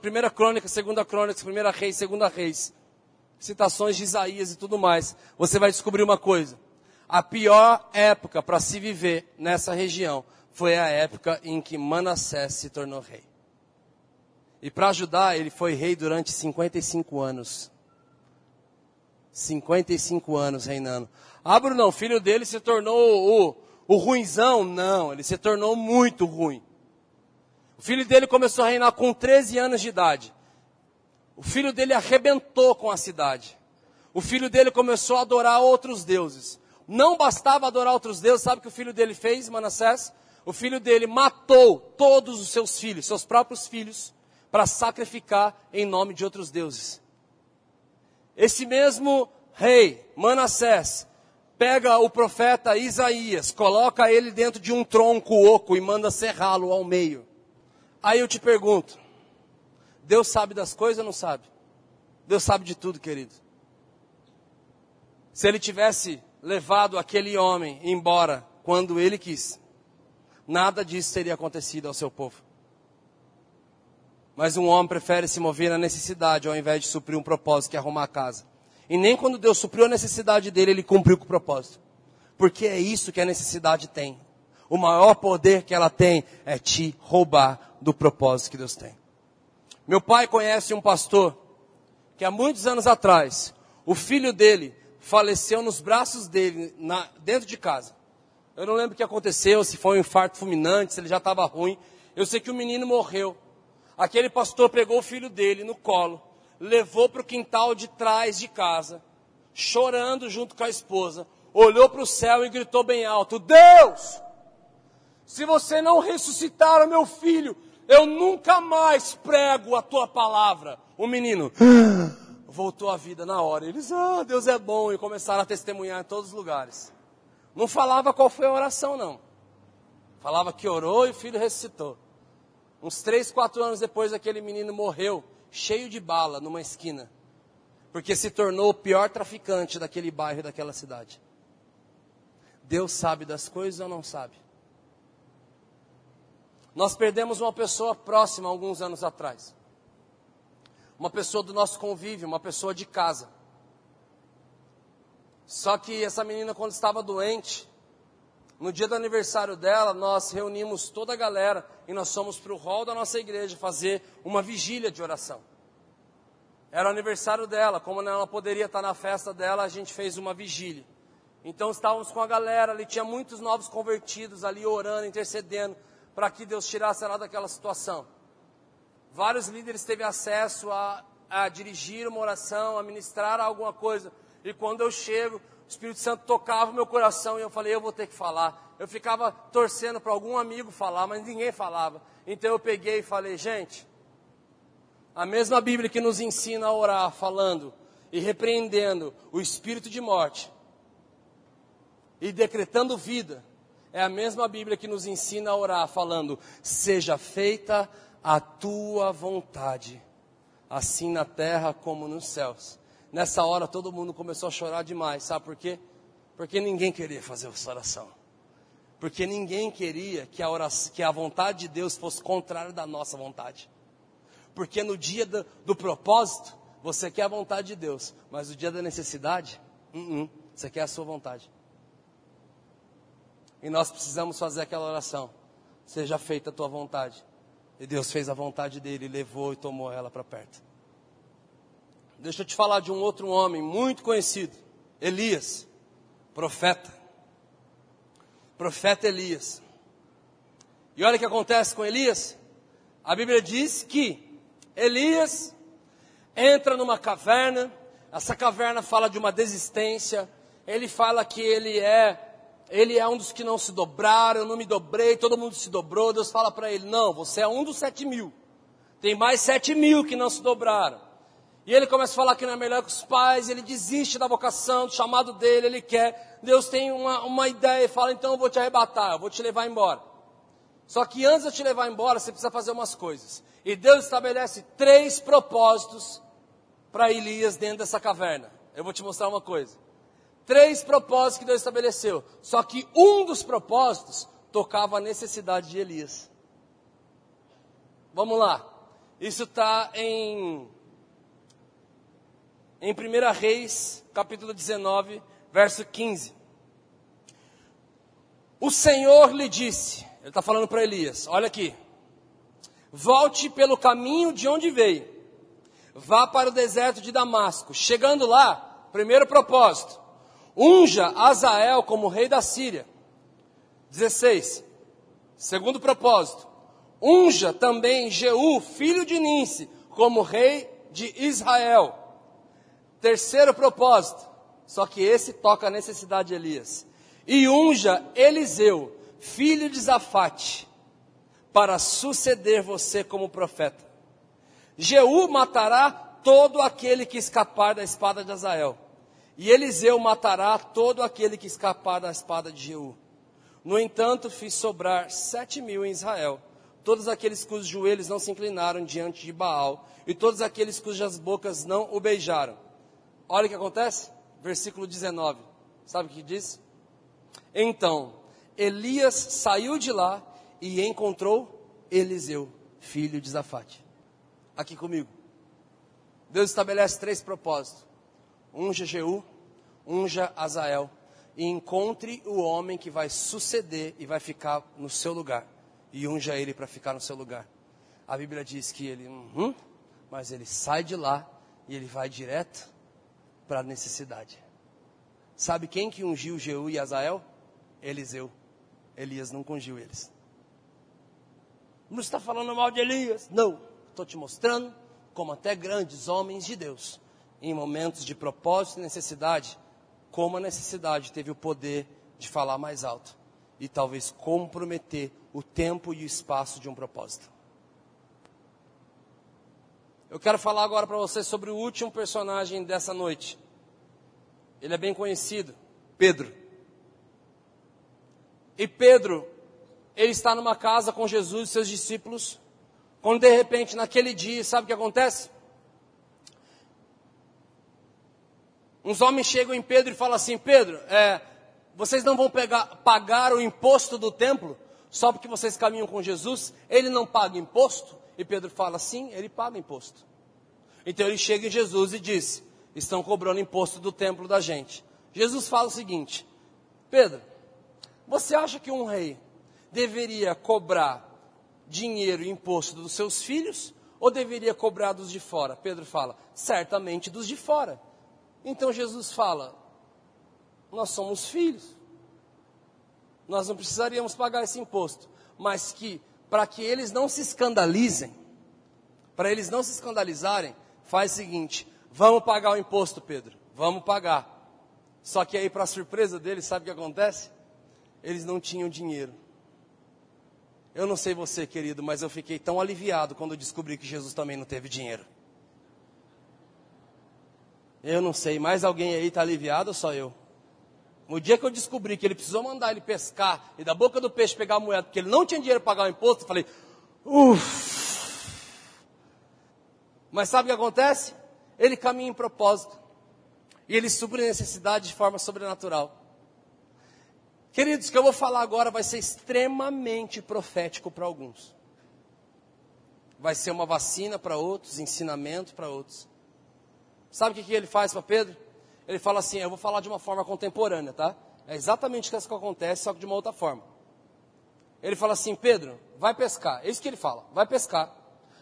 primeira crônica, segunda crônica, primeira reis, segunda reis, citações de Isaías e tudo mais, você vai descobrir uma coisa. A pior época para se viver nessa região foi a época em que Manassés se tornou rei. E para ajudar, ele foi rei durante 55 anos. 55 anos reinando. Ah, Bruno, o filho dele se tornou o, o ruinzão? Não, ele se tornou muito ruim. O filho dele começou a reinar com 13 anos de idade. O filho dele arrebentou com a cidade. O filho dele começou a adorar outros deuses. Não bastava adorar outros deuses, sabe o que o filho dele fez, Manassés? O filho dele matou todos os seus filhos, seus próprios filhos, para sacrificar em nome de outros deuses. Esse mesmo rei, Manassés, pega o profeta Isaías, coloca ele dentro de um tronco oco e manda serrá-lo ao meio. Aí eu te pergunto: Deus sabe das coisas ou não sabe? Deus sabe de tudo, querido. Se ele tivesse levado aquele homem embora quando ele quis, nada disso teria acontecido ao seu povo. Mas um homem prefere se mover na necessidade ao invés de suprir um propósito que é arrumar a casa. E nem quando Deus supriu a necessidade dele, ele cumpriu com o propósito. Porque é isso que a necessidade tem. O maior poder que ela tem é te roubar do propósito que Deus tem. Meu pai conhece um pastor que há muitos anos atrás, o filho dele faleceu nos braços dele, na, dentro de casa. Eu não lembro o que aconteceu, se foi um infarto fulminante, se ele já estava ruim. Eu sei que o menino morreu. Aquele pastor pegou o filho dele no colo, levou para o quintal de trás de casa, chorando junto com a esposa, olhou para o céu e gritou bem alto: Deus, se você não ressuscitar o meu filho, eu nunca mais prego a tua palavra. O menino (gasps) voltou à vida na hora. Eles, ah, Deus é bom, e começaram a testemunhar em todos os lugares. Não falava qual foi a oração, não. Falava que orou e o filho ressuscitou. Uns três, quatro anos depois, aquele menino morreu, cheio de bala, numa esquina. Porque se tornou o pior traficante daquele bairro e daquela cidade. Deus sabe das coisas ou não sabe? Nós perdemos uma pessoa próxima alguns anos atrás. Uma pessoa do nosso convívio, uma pessoa de casa. Só que essa menina, quando estava doente, no dia do aniversário dela, nós reunimos toda a galera e nós fomos para o hall da nossa igreja fazer uma vigília de oração. Era o aniversário dela, como ela poderia estar na festa dela, a gente fez uma vigília. Então estávamos com a galera ali, tinha muitos novos convertidos ali orando, intercedendo para que Deus tirasse ela daquela situação. Vários líderes teve acesso a, a dirigir uma oração, a ministrar alguma coisa. E quando eu chego, o Espírito Santo tocava o meu coração e eu falei, eu vou ter que falar. Eu ficava torcendo para algum amigo falar, mas ninguém falava. Então eu peguei e falei, gente, a mesma Bíblia que nos ensina a orar, falando e repreendendo o espírito de morte e decretando vida, é a mesma Bíblia que nos ensina a orar, falando: seja feita a tua vontade, assim na terra como nos céus. Nessa hora todo mundo começou a chorar demais, sabe por quê? Porque ninguém queria fazer essa oração. Porque ninguém queria que a, oração, que a vontade de Deus fosse contrária da nossa vontade. Porque no dia do, do propósito, você quer a vontade de Deus, mas no dia da necessidade, uh -uh, você quer a sua vontade. E nós precisamos fazer aquela oração: seja feita a tua vontade. E Deus fez a vontade dele, levou e tomou ela para perto. Deixa eu te falar de um outro homem muito conhecido, Elias, profeta. Profeta Elias. E olha o que acontece com Elias. A Bíblia diz que Elias entra numa caverna, essa caverna fala de uma desistência, ele fala que ele é ele é um dos que não se dobraram, eu não me dobrei, todo mundo se dobrou. Deus fala para ele: Não, você é um dos sete mil. Tem mais sete mil que não se dobraram. E ele começa a falar que não é melhor que os pais, ele desiste da vocação, do chamado dele, ele quer. Deus tem uma, uma ideia e fala: então eu vou te arrebatar, eu vou te levar embora. Só que antes de eu te levar embora, você precisa fazer umas coisas. E Deus estabelece três propósitos para Elias dentro dessa caverna. Eu vou te mostrar uma coisa. Três propósitos que Deus estabeleceu. Só que um dos propósitos tocava a necessidade de Elias. Vamos lá. Isso está em, em 1 Reis, capítulo 19, verso 15. O Senhor lhe disse, ele está falando para Elias, olha aqui, volte pelo caminho de onde veio, vá para o deserto de Damasco. Chegando lá, primeiro propósito, unja Azael como rei da Síria. 16. Segundo propósito, unja também Jeú, filho de Ninse, como rei de Israel. Terceiro propósito, só que esse toca a necessidade de Elias. E unja Eliseu, filho de Zafate, para suceder você como profeta. Jeú matará todo aquele que escapar da espada de Azael. E Eliseu matará todo aquele que escapar da espada de Jeú. No entanto, fiz sobrar sete mil em Israel, todos aqueles cujos joelhos não se inclinaram diante de Baal, e todos aqueles cujas bocas não o beijaram. Olha o que acontece, versículo 19. Sabe o que diz? Então, Elias saiu de lá e encontrou Eliseu, filho de Zafate. Aqui comigo. Deus estabelece três propósitos: unja Jeú, unja Azael e encontre o homem que vai suceder e vai ficar no seu lugar. E unja ele para ficar no seu lugar. A Bíblia diz que ele, uhum, mas ele sai de lá e ele vai direto para a necessidade. Sabe quem que ungiu Jeú e Azael? Eliseu. Elias não ungiu eles. Não está falando mal de Elias. Não. Estou te mostrando como até grandes homens de Deus, em momentos de propósito e necessidade, como a necessidade teve o poder de falar mais alto e talvez comprometer o tempo e o espaço de um propósito. Eu quero falar agora para vocês sobre o último personagem dessa noite. Ele é bem conhecido, Pedro. E Pedro, ele está numa casa com Jesus e seus discípulos, quando de repente naquele dia, sabe o que acontece? Uns homens chegam em Pedro e falam assim: Pedro, é, vocês não vão pegar, pagar o imposto do templo só porque vocês caminham com Jesus? Ele não paga imposto? E Pedro fala: Sim, ele paga imposto. Então ele chega em Jesus e diz: Estão cobrando imposto do templo da gente. Jesus fala o seguinte: Pedro, você acha que um rei deveria cobrar dinheiro e imposto dos seus filhos ou deveria cobrar dos de fora? Pedro fala: Certamente dos de fora. Então Jesus fala: Nós somos filhos. Nós não precisaríamos pagar esse imposto, mas que para que eles não se escandalizem, para eles não se escandalizarem, faz o seguinte: vamos pagar o imposto, Pedro, vamos pagar. Só que aí, para surpresa deles, sabe o que acontece? Eles não tinham dinheiro. Eu não sei você, querido, mas eu fiquei tão aliviado quando descobri que Jesus também não teve dinheiro. Eu não sei, mais alguém aí está aliviado ou só eu? No dia que eu descobri que ele precisou mandar ele pescar e da boca do peixe pegar a moeda, porque ele não tinha dinheiro para pagar o imposto, eu falei, uff. Mas sabe o que acontece? Ele caminha em propósito. E ele supre a necessidade de forma sobrenatural. Queridos, o que eu vou falar agora vai ser extremamente profético para alguns. Vai ser uma vacina para outros, ensinamento para outros. Sabe o que, que ele faz para Pedro? Ele fala assim: Eu vou falar de uma forma contemporânea, tá? É exatamente isso que acontece, só que de uma outra forma. Ele fala assim: Pedro, vai pescar. É isso que ele fala: vai pescar.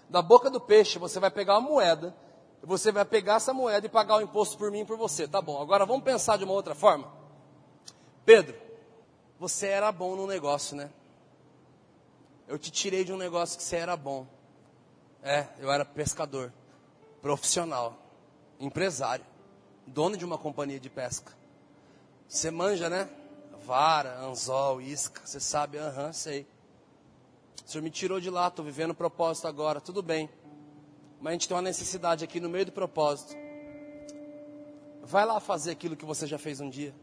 Da boca do peixe você vai pegar uma moeda, você vai pegar essa moeda e pagar o imposto por mim e por você. Tá bom, agora vamos pensar de uma outra forma. Pedro, você era bom no negócio, né? Eu te tirei de um negócio que você era bom. É, eu era pescador, profissional empresário, dono de uma companhia de pesca. Você manja, né? Vara, anzol, isca, você sabe, aham, uhum, sei. O senhor me tirou de lá, estou vivendo o propósito agora, tudo bem. Mas a gente tem uma necessidade aqui no meio do propósito. Vai lá fazer aquilo que você já fez um dia.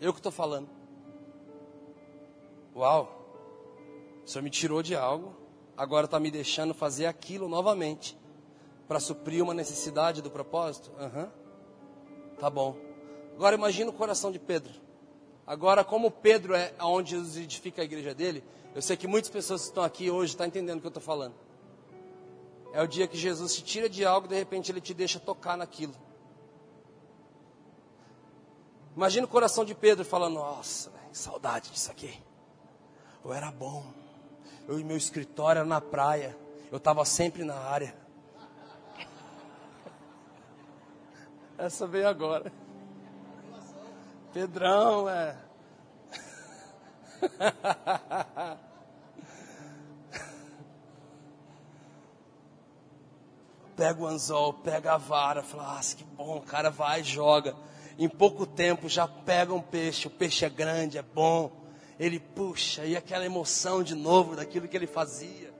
Eu que estou falando. Uau! O senhor me tirou de algo, agora está me deixando fazer aquilo novamente para suprir uma necessidade do propósito? Uhum. Tá bom. Agora imagina o coração de Pedro. Agora, como Pedro é onde Jesus edifica a igreja dele, eu sei que muitas pessoas que estão aqui hoje estão entendendo o que eu estou falando. É o dia que Jesus te tira de algo e de repente ele te deixa tocar naquilo. Imagina o coração de Pedro falando: Nossa, véio, saudade disso aqui. Eu era bom. Eu e meu escritório era na praia. Eu estava sempre na área. Essa veio agora. Pedrão, é. pega o anzol, pega a vara, fala, ah, que bom, o cara vai, joga. Em pouco tempo já pega um peixe, o peixe é grande, é bom. Ele puxa, e aquela emoção de novo daquilo que ele fazia.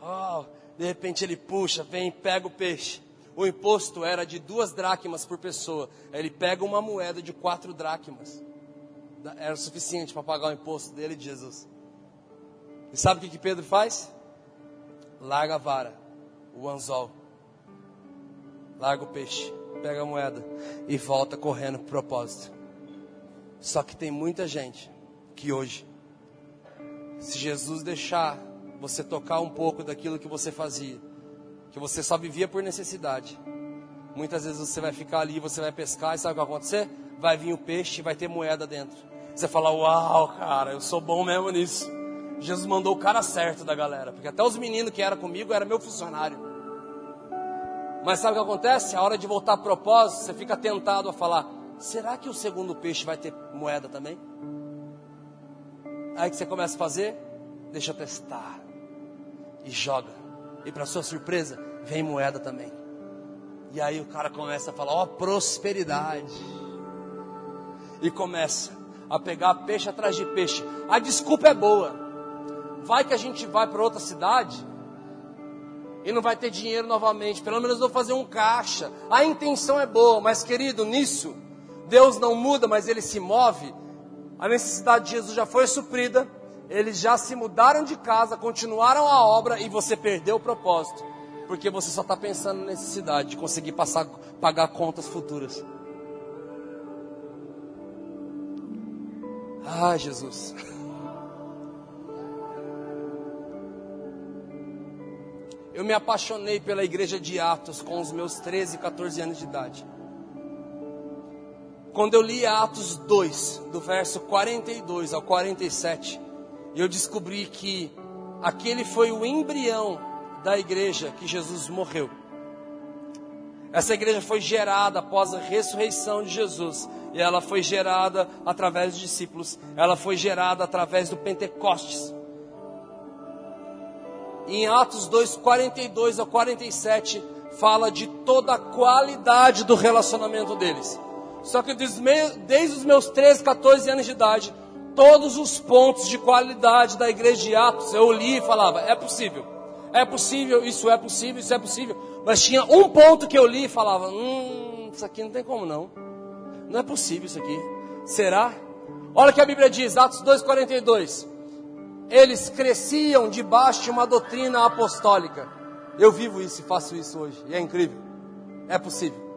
Oh, de repente ele puxa, vem, pega o peixe. O imposto era de duas dracmas por pessoa. Ele pega uma moeda de quatro dracmas. Era suficiente para pagar o imposto dele de Jesus. E sabe o que, que Pedro faz? Larga a vara, o anzol larga o peixe, pega a moeda e volta correndo pro propósito. Só que tem muita gente que hoje, se Jesus deixar você tocar um pouco daquilo que você fazia, que você só vivia por necessidade, muitas vezes você vai ficar ali, você vai pescar e sabe o que vai acontecer? Vai vir o peixe vai ter moeda dentro. Você fala, uau, cara, eu sou bom mesmo nisso. Jesus mandou o cara certo da galera, porque até os meninos que eram comigo era meu funcionário. Mas sabe o que acontece? A hora de voltar a propósito, você fica tentado a falar: será que o segundo peixe vai ter moeda também? Aí que você começa a fazer, deixa eu testar. E joga. E para sua surpresa, vem moeda também. E aí o cara começa a falar: ó, oh, prosperidade. E começa a pegar peixe atrás de peixe. A desculpa é boa. Vai que a gente vai para outra cidade e não vai ter dinheiro novamente. Pelo menos vou fazer um caixa. A intenção é boa, mas querido, nisso, Deus não muda, mas ele se move. A necessidade de Jesus já foi suprida. Eles já se mudaram de casa, continuaram a obra e você perdeu o propósito. Porque você só está pensando na necessidade de conseguir passar, pagar contas futuras. Ah, Jesus. Eu me apaixonei pela igreja de Atos com os meus 13, 14 anos de idade. Quando eu li Atos 2, do verso 42 ao 47, eu descobri que aquele foi o embrião da igreja que Jesus morreu. Essa igreja foi gerada após a ressurreição de Jesus. E ela foi gerada através dos discípulos. Ela foi gerada através do Pentecostes em Atos 2, 42 a 47, fala de toda a qualidade do relacionamento deles. Só que desde os meus 13, 14 anos de idade, todos os pontos de qualidade da igreja de Atos, eu li e falava: é possível, é possível, isso é possível, isso é possível. Mas tinha um ponto que eu li e falava: hum, isso aqui não tem como não. Não é possível isso aqui. Será? Olha o que a Bíblia diz, Atos 2,42 eles cresciam debaixo de uma doutrina apostólica. Eu vivo isso e faço isso hoje, e é incrível, é possível.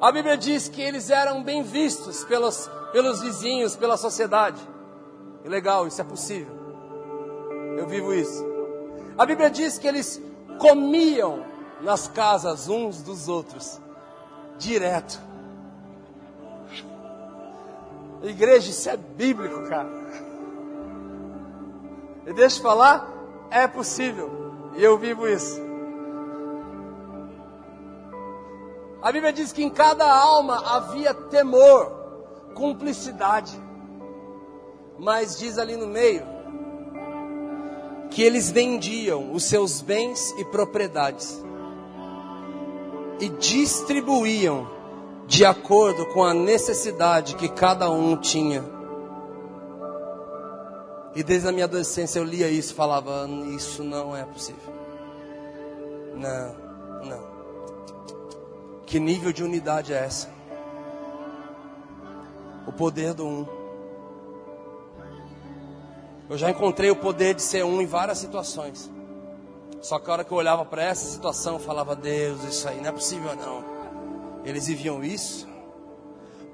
A Bíblia diz que eles eram bem vistos pelos, pelos vizinhos, pela sociedade. E legal, isso é possível. Eu vivo isso. A Bíblia diz que eles comiam nas casas uns dos outros, direto. Igreja, isso é bíblico, cara. E deixa eu falar, é possível. E eu vivo isso. A Bíblia diz que em cada alma havia temor, cumplicidade. Mas diz ali no meio que eles vendiam os seus bens e propriedades e distribuíam de acordo com a necessidade que cada um tinha. E desde a minha adolescência eu lia isso falava: Isso não é possível. Não, não. Que nível de unidade é essa? O poder do um. Eu já encontrei o poder de ser um em várias situações. Só que a hora que eu olhava para essa situação, eu falava: Deus, isso aí não é possível não. Eles viviam isso.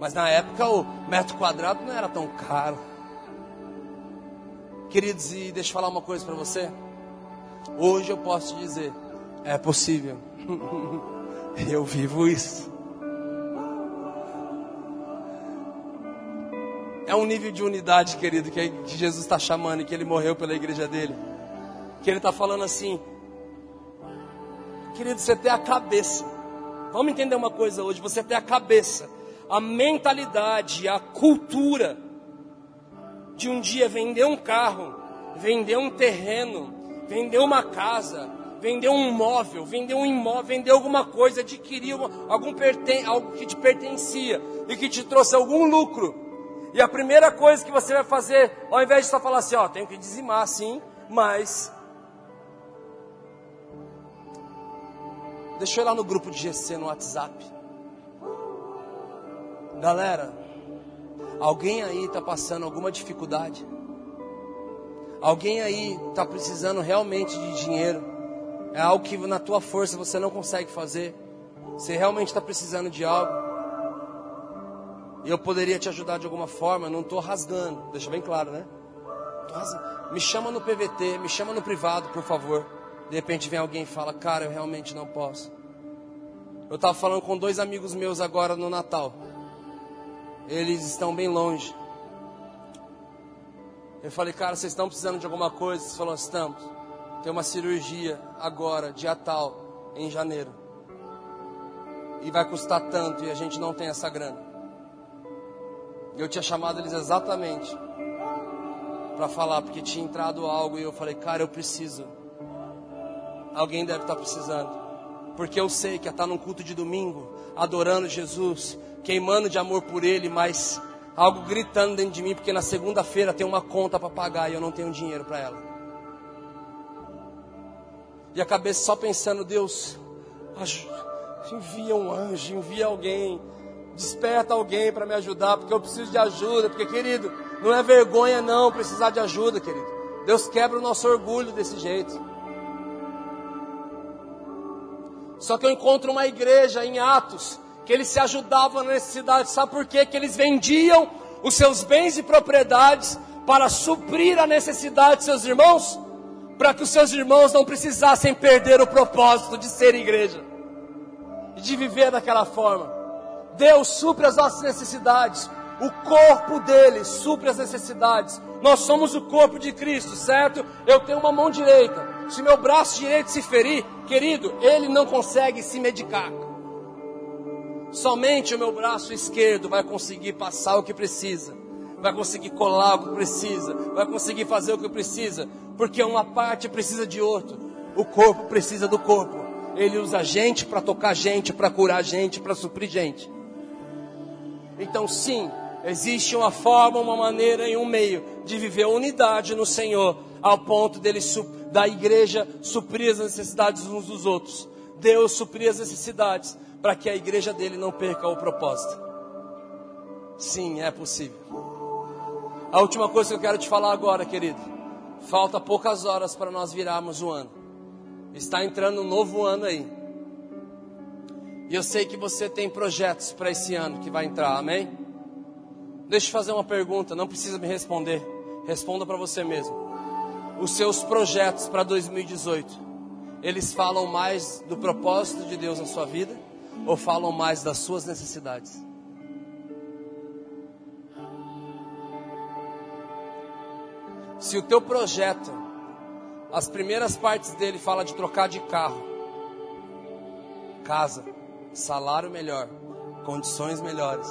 Mas na época o metro quadrado não era tão caro. Queridos, e deixa eu falar uma coisa para você. Hoje eu posso te dizer, é possível. (laughs) eu vivo isso. É um nível de unidade, querido, que Jesus está chamando e que ele morreu pela igreja dele. Que ele está falando assim, querido, você tem a cabeça. Vamos entender uma coisa hoje: você tem a cabeça, a mentalidade, a cultura de um dia vender um carro, vender um terreno, vender uma casa, vender um móvel, vender um imóvel, vender alguma coisa, adquirir algum perten algo que te pertencia e que te trouxe algum lucro. E a primeira coisa que você vai fazer, ao invés de só falar assim, ó, tenho que dizimar sim, mas deixa eu ir lá no grupo de GC no WhatsApp. Galera, alguém aí está passando alguma dificuldade? Alguém aí está precisando realmente de dinheiro? É algo que na tua força você não consegue fazer? Você realmente está precisando de algo? E eu poderia te ajudar de alguma forma, não estou rasgando, deixa bem claro, né? Me chama no PVT, me chama no privado, por favor. De repente vem alguém e fala, cara, eu realmente não posso. Eu estava falando com dois amigos meus agora no Natal. Eles estão bem longe. Eu falei, cara, vocês estão precisando de alguma coisa? Eles falaram, estamos. Tem uma cirurgia agora, dia tal, em janeiro. E vai custar tanto e a gente não tem essa grana. Eu tinha chamado eles exatamente para falar, porque tinha entrado algo e eu falei, cara, eu preciso. Alguém deve estar precisando. Porque eu sei que é estar num culto de domingo, adorando Jesus, queimando de amor por Ele, mas algo gritando dentro de mim, porque na segunda-feira tem uma conta para pagar e eu não tenho dinheiro para ela. E a cabeça só pensando, Deus, envia um anjo, envia alguém, desperta alguém para me ajudar, porque eu preciso de ajuda, porque querido, não é vergonha não precisar de ajuda, querido. Deus quebra o nosso orgulho desse jeito. Só que eu encontro uma igreja em Atos que eles se ajudavam na necessidade. Sabe por quê? Que eles vendiam os seus bens e propriedades para suprir a necessidade de seus irmãos, para que os seus irmãos não precisassem perder o propósito de ser igreja e de viver daquela forma. Deus supre as nossas necessidades, o corpo dele supre as necessidades. Nós somos o corpo de Cristo, certo? Eu tenho uma mão direita. Se meu braço direito se ferir, querido, ele não consegue se medicar. Somente o meu braço esquerdo vai conseguir passar o que precisa, vai conseguir colar o que precisa, vai conseguir fazer o que precisa, porque uma parte precisa de outro. O corpo precisa do corpo. Ele usa gente para tocar gente, para curar gente, para suprir gente. Então, sim, existe uma forma, uma maneira e um meio de viver unidade no Senhor, ao ponto dele, da igreja suprir as necessidades uns dos outros. Deus suprir as necessidades para que a igreja dele não perca o propósito. Sim, é possível. A última coisa que eu quero te falar agora, querido. Falta poucas horas para nós virarmos o ano. Está entrando um novo ano aí. E eu sei que você tem projetos para esse ano que vai entrar, amém? Deixa eu fazer uma pergunta, não precisa me responder. Responda para você mesmo. Os seus projetos para 2018, eles falam mais do propósito de Deus na sua vida? ou falam mais das suas necessidades? Se o teu projeto, as primeiras partes dele fala de trocar de carro, casa, salário melhor, condições melhores.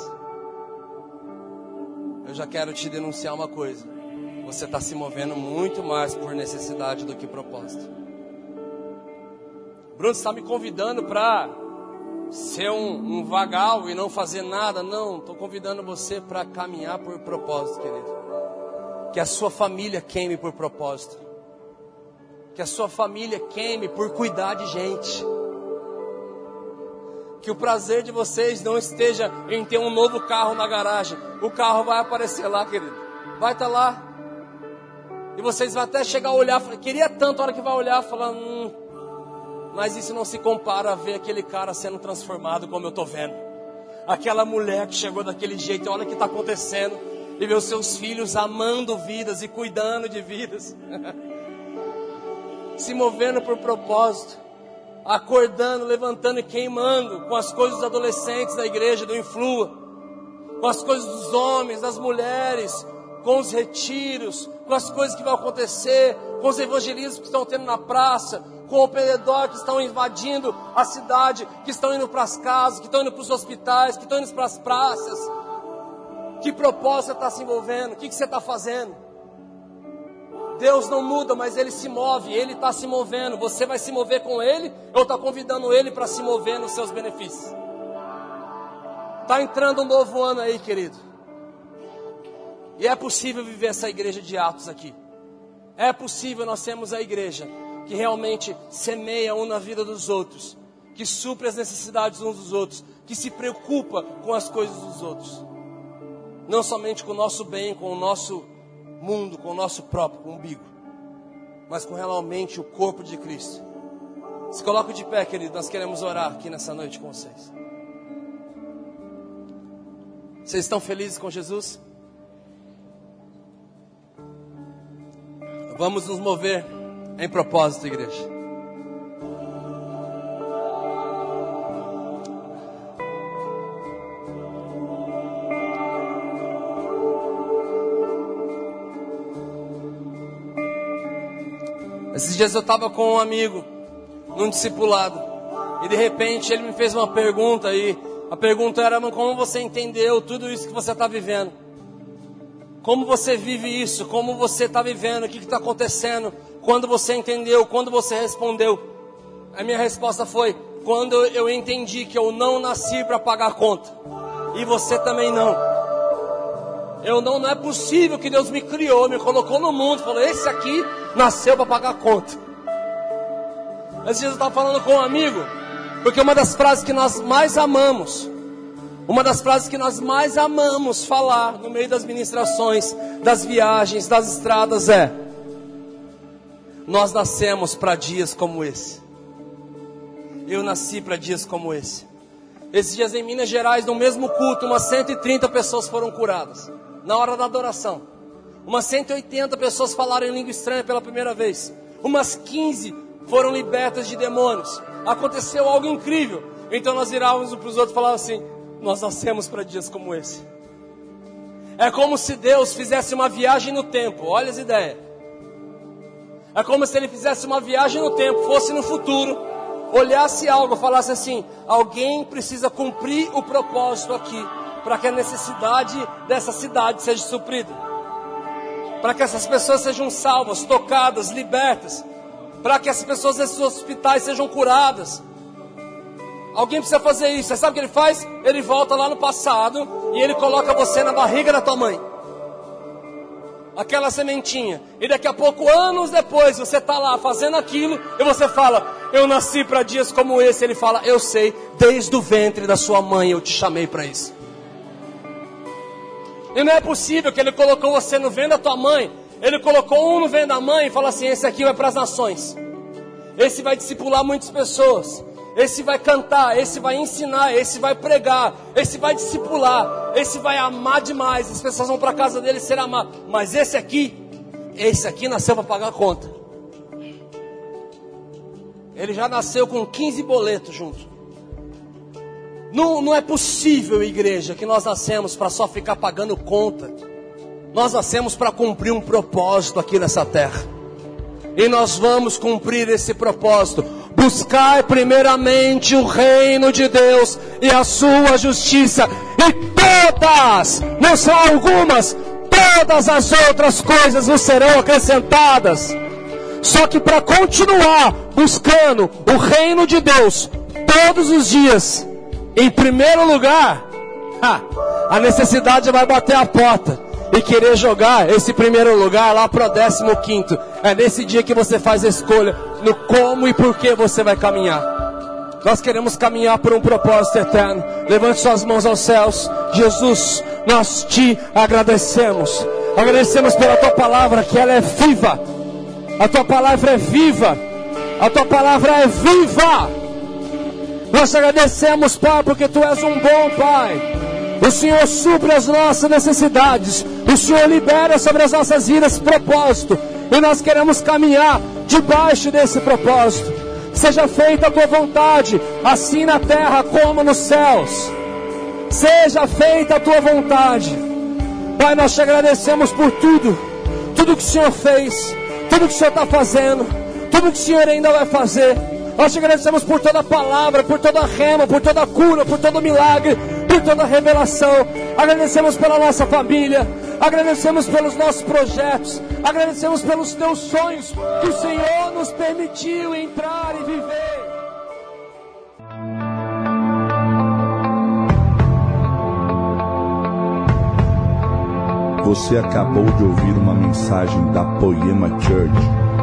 Eu já quero te denunciar uma coisa. Você está se movendo muito mais por necessidade do que propósito. Bruno está me convidando para ser um, um vagal e não fazer nada. Não, estou convidando você para caminhar por propósito, querido. Que a sua família queime por propósito. Que a sua família queime por cuidar de gente. Que o prazer de vocês não esteja em ter um novo carro na garagem. O carro vai aparecer lá, querido. Vai estar tá lá. E vocês vão até chegar a olhar. Queria tanto a hora que vai olhar, falando. Hum, mas isso não se compara a ver aquele cara sendo transformado como eu estou vendo. aquela mulher que chegou daquele jeito, olha o que está acontecendo, e ver os seus filhos amando vidas e cuidando de vidas, (laughs) se movendo por propósito, acordando, levantando e queimando com as coisas dos adolescentes da igreja, do Influa, com as coisas dos homens, das mulheres, com os retiros, com as coisas que vão acontecer, com os evangelismos que estão tendo na praça, com o operador que estão invadindo a cidade, que estão indo para as casas, que estão indo para os hospitais, que estão indo para as praças. Que propósito você está se envolvendo? O que, que você está fazendo? Deus não muda, mas Ele se move, Ele está se movendo. Você vai se mover com Ele ou está convidando Ele para se mover nos seus benefícios? Está entrando um novo ano aí, querido. E é possível viver essa igreja de Atos aqui. É possível nós termos a igreja que realmente semeia um na vida dos outros, que supre as necessidades uns dos outros, que se preocupa com as coisas dos outros. Não somente com o nosso bem, com o nosso mundo, com o nosso próprio umbigo, mas com realmente o corpo de Cristo. Se coloque de pé, querido, nós queremos orar aqui nessa noite com vocês. Vocês estão felizes com Jesus? Vamos nos mover em propósito, igreja. Esses dias eu estava com um amigo, num discipulado, e de repente ele me fez uma pergunta e a pergunta era como você entendeu tudo isso que você está vivendo? Como você vive isso? Como você está vivendo? O que está acontecendo? Quando você entendeu? Quando você respondeu? A minha resposta foi: quando eu entendi que eu não nasci para pagar conta. E você também não. Eu não, não é possível que Deus me criou, me colocou no mundo, falou: esse aqui nasceu para pagar conta. Vezes eu estava falando com um amigo, porque uma das frases que nós mais amamos uma das frases que nós mais amamos falar no meio das ministrações, das viagens, das estradas é: Nós nascemos para dias como esse. Eu nasci para dias como esse. Esses dias em Minas Gerais, no mesmo culto, umas 130 pessoas foram curadas. Na hora da adoração. Umas 180 pessoas falaram em língua estranha pela primeira vez. Umas 15 foram libertas de demônios. Aconteceu algo incrível. Então nós virávamos um para os outros e falávamos assim: nós nascemos para dias como esse. É como se Deus fizesse uma viagem no tempo, olha as ideias. É como se Ele fizesse uma viagem no tempo, fosse no futuro, olhasse algo, falasse assim: alguém precisa cumprir o propósito aqui, para que a necessidade dessa cidade seja suprida, para que essas pessoas sejam salvas, tocadas, libertas, para que as pessoas desses hospitais sejam curadas, Alguém precisa fazer isso. Você sabe o que ele faz? Ele volta lá no passado e ele coloca você na barriga da tua mãe. Aquela sementinha. E daqui a pouco, anos depois, você está lá fazendo aquilo e você fala: Eu nasci para dias como esse. Ele fala: Eu sei, desde o ventre da sua mãe eu te chamei para isso. E não é possível que ele colocou você no ventre da tua mãe. Ele colocou um no ventre da mãe e fala assim: Esse aqui vai para as nações. Esse vai discipular muitas pessoas. Esse vai cantar, esse vai ensinar, esse vai pregar, esse vai discipular, esse vai amar demais. As pessoas vão para casa dele ser amado. Mas esse aqui, esse aqui nasceu para pagar a conta. Ele já nasceu com 15 boletos junto. Não, não é possível, igreja, que nós nascemos para só ficar pagando conta. Nós nascemos para cumprir um propósito aqui nessa terra. E nós vamos cumprir esse propósito. Buscar primeiramente o reino de Deus e a sua justiça, e todas, não são algumas, todas as outras coisas nos serão acrescentadas. Só que para continuar buscando o reino de Deus todos os dias, em primeiro lugar, a necessidade vai bater a porta e querer jogar esse primeiro lugar lá para o décimo quinto. É nesse dia que você faz a escolha no como e por que você vai caminhar. Nós queremos caminhar por um propósito eterno. Levante suas mãos aos céus. Jesus, nós te agradecemos. Agradecemos pela tua palavra, que ela é viva. A tua palavra é viva. A tua palavra é viva. Nós te agradecemos, Pai, porque Tu és um bom Pai. O Senhor supre as nossas necessidades. O Senhor libera sobre as nossas vidas propósito. E nós queremos caminhar debaixo desse propósito. Seja feita a tua vontade, assim na terra como nos céus. Seja feita a tua vontade. Pai, nós te agradecemos por tudo. Tudo que o Senhor fez, tudo que o Senhor está fazendo, tudo que o Senhor ainda vai fazer. Nós te agradecemos por toda palavra, por toda rema, por toda cura, por todo milagre, por toda revelação. Agradecemos pela nossa família, agradecemos pelos nossos projetos, agradecemos pelos teus sonhos que o Senhor nos permitiu entrar e viver. Você acabou de ouvir uma mensagem da Poema Church.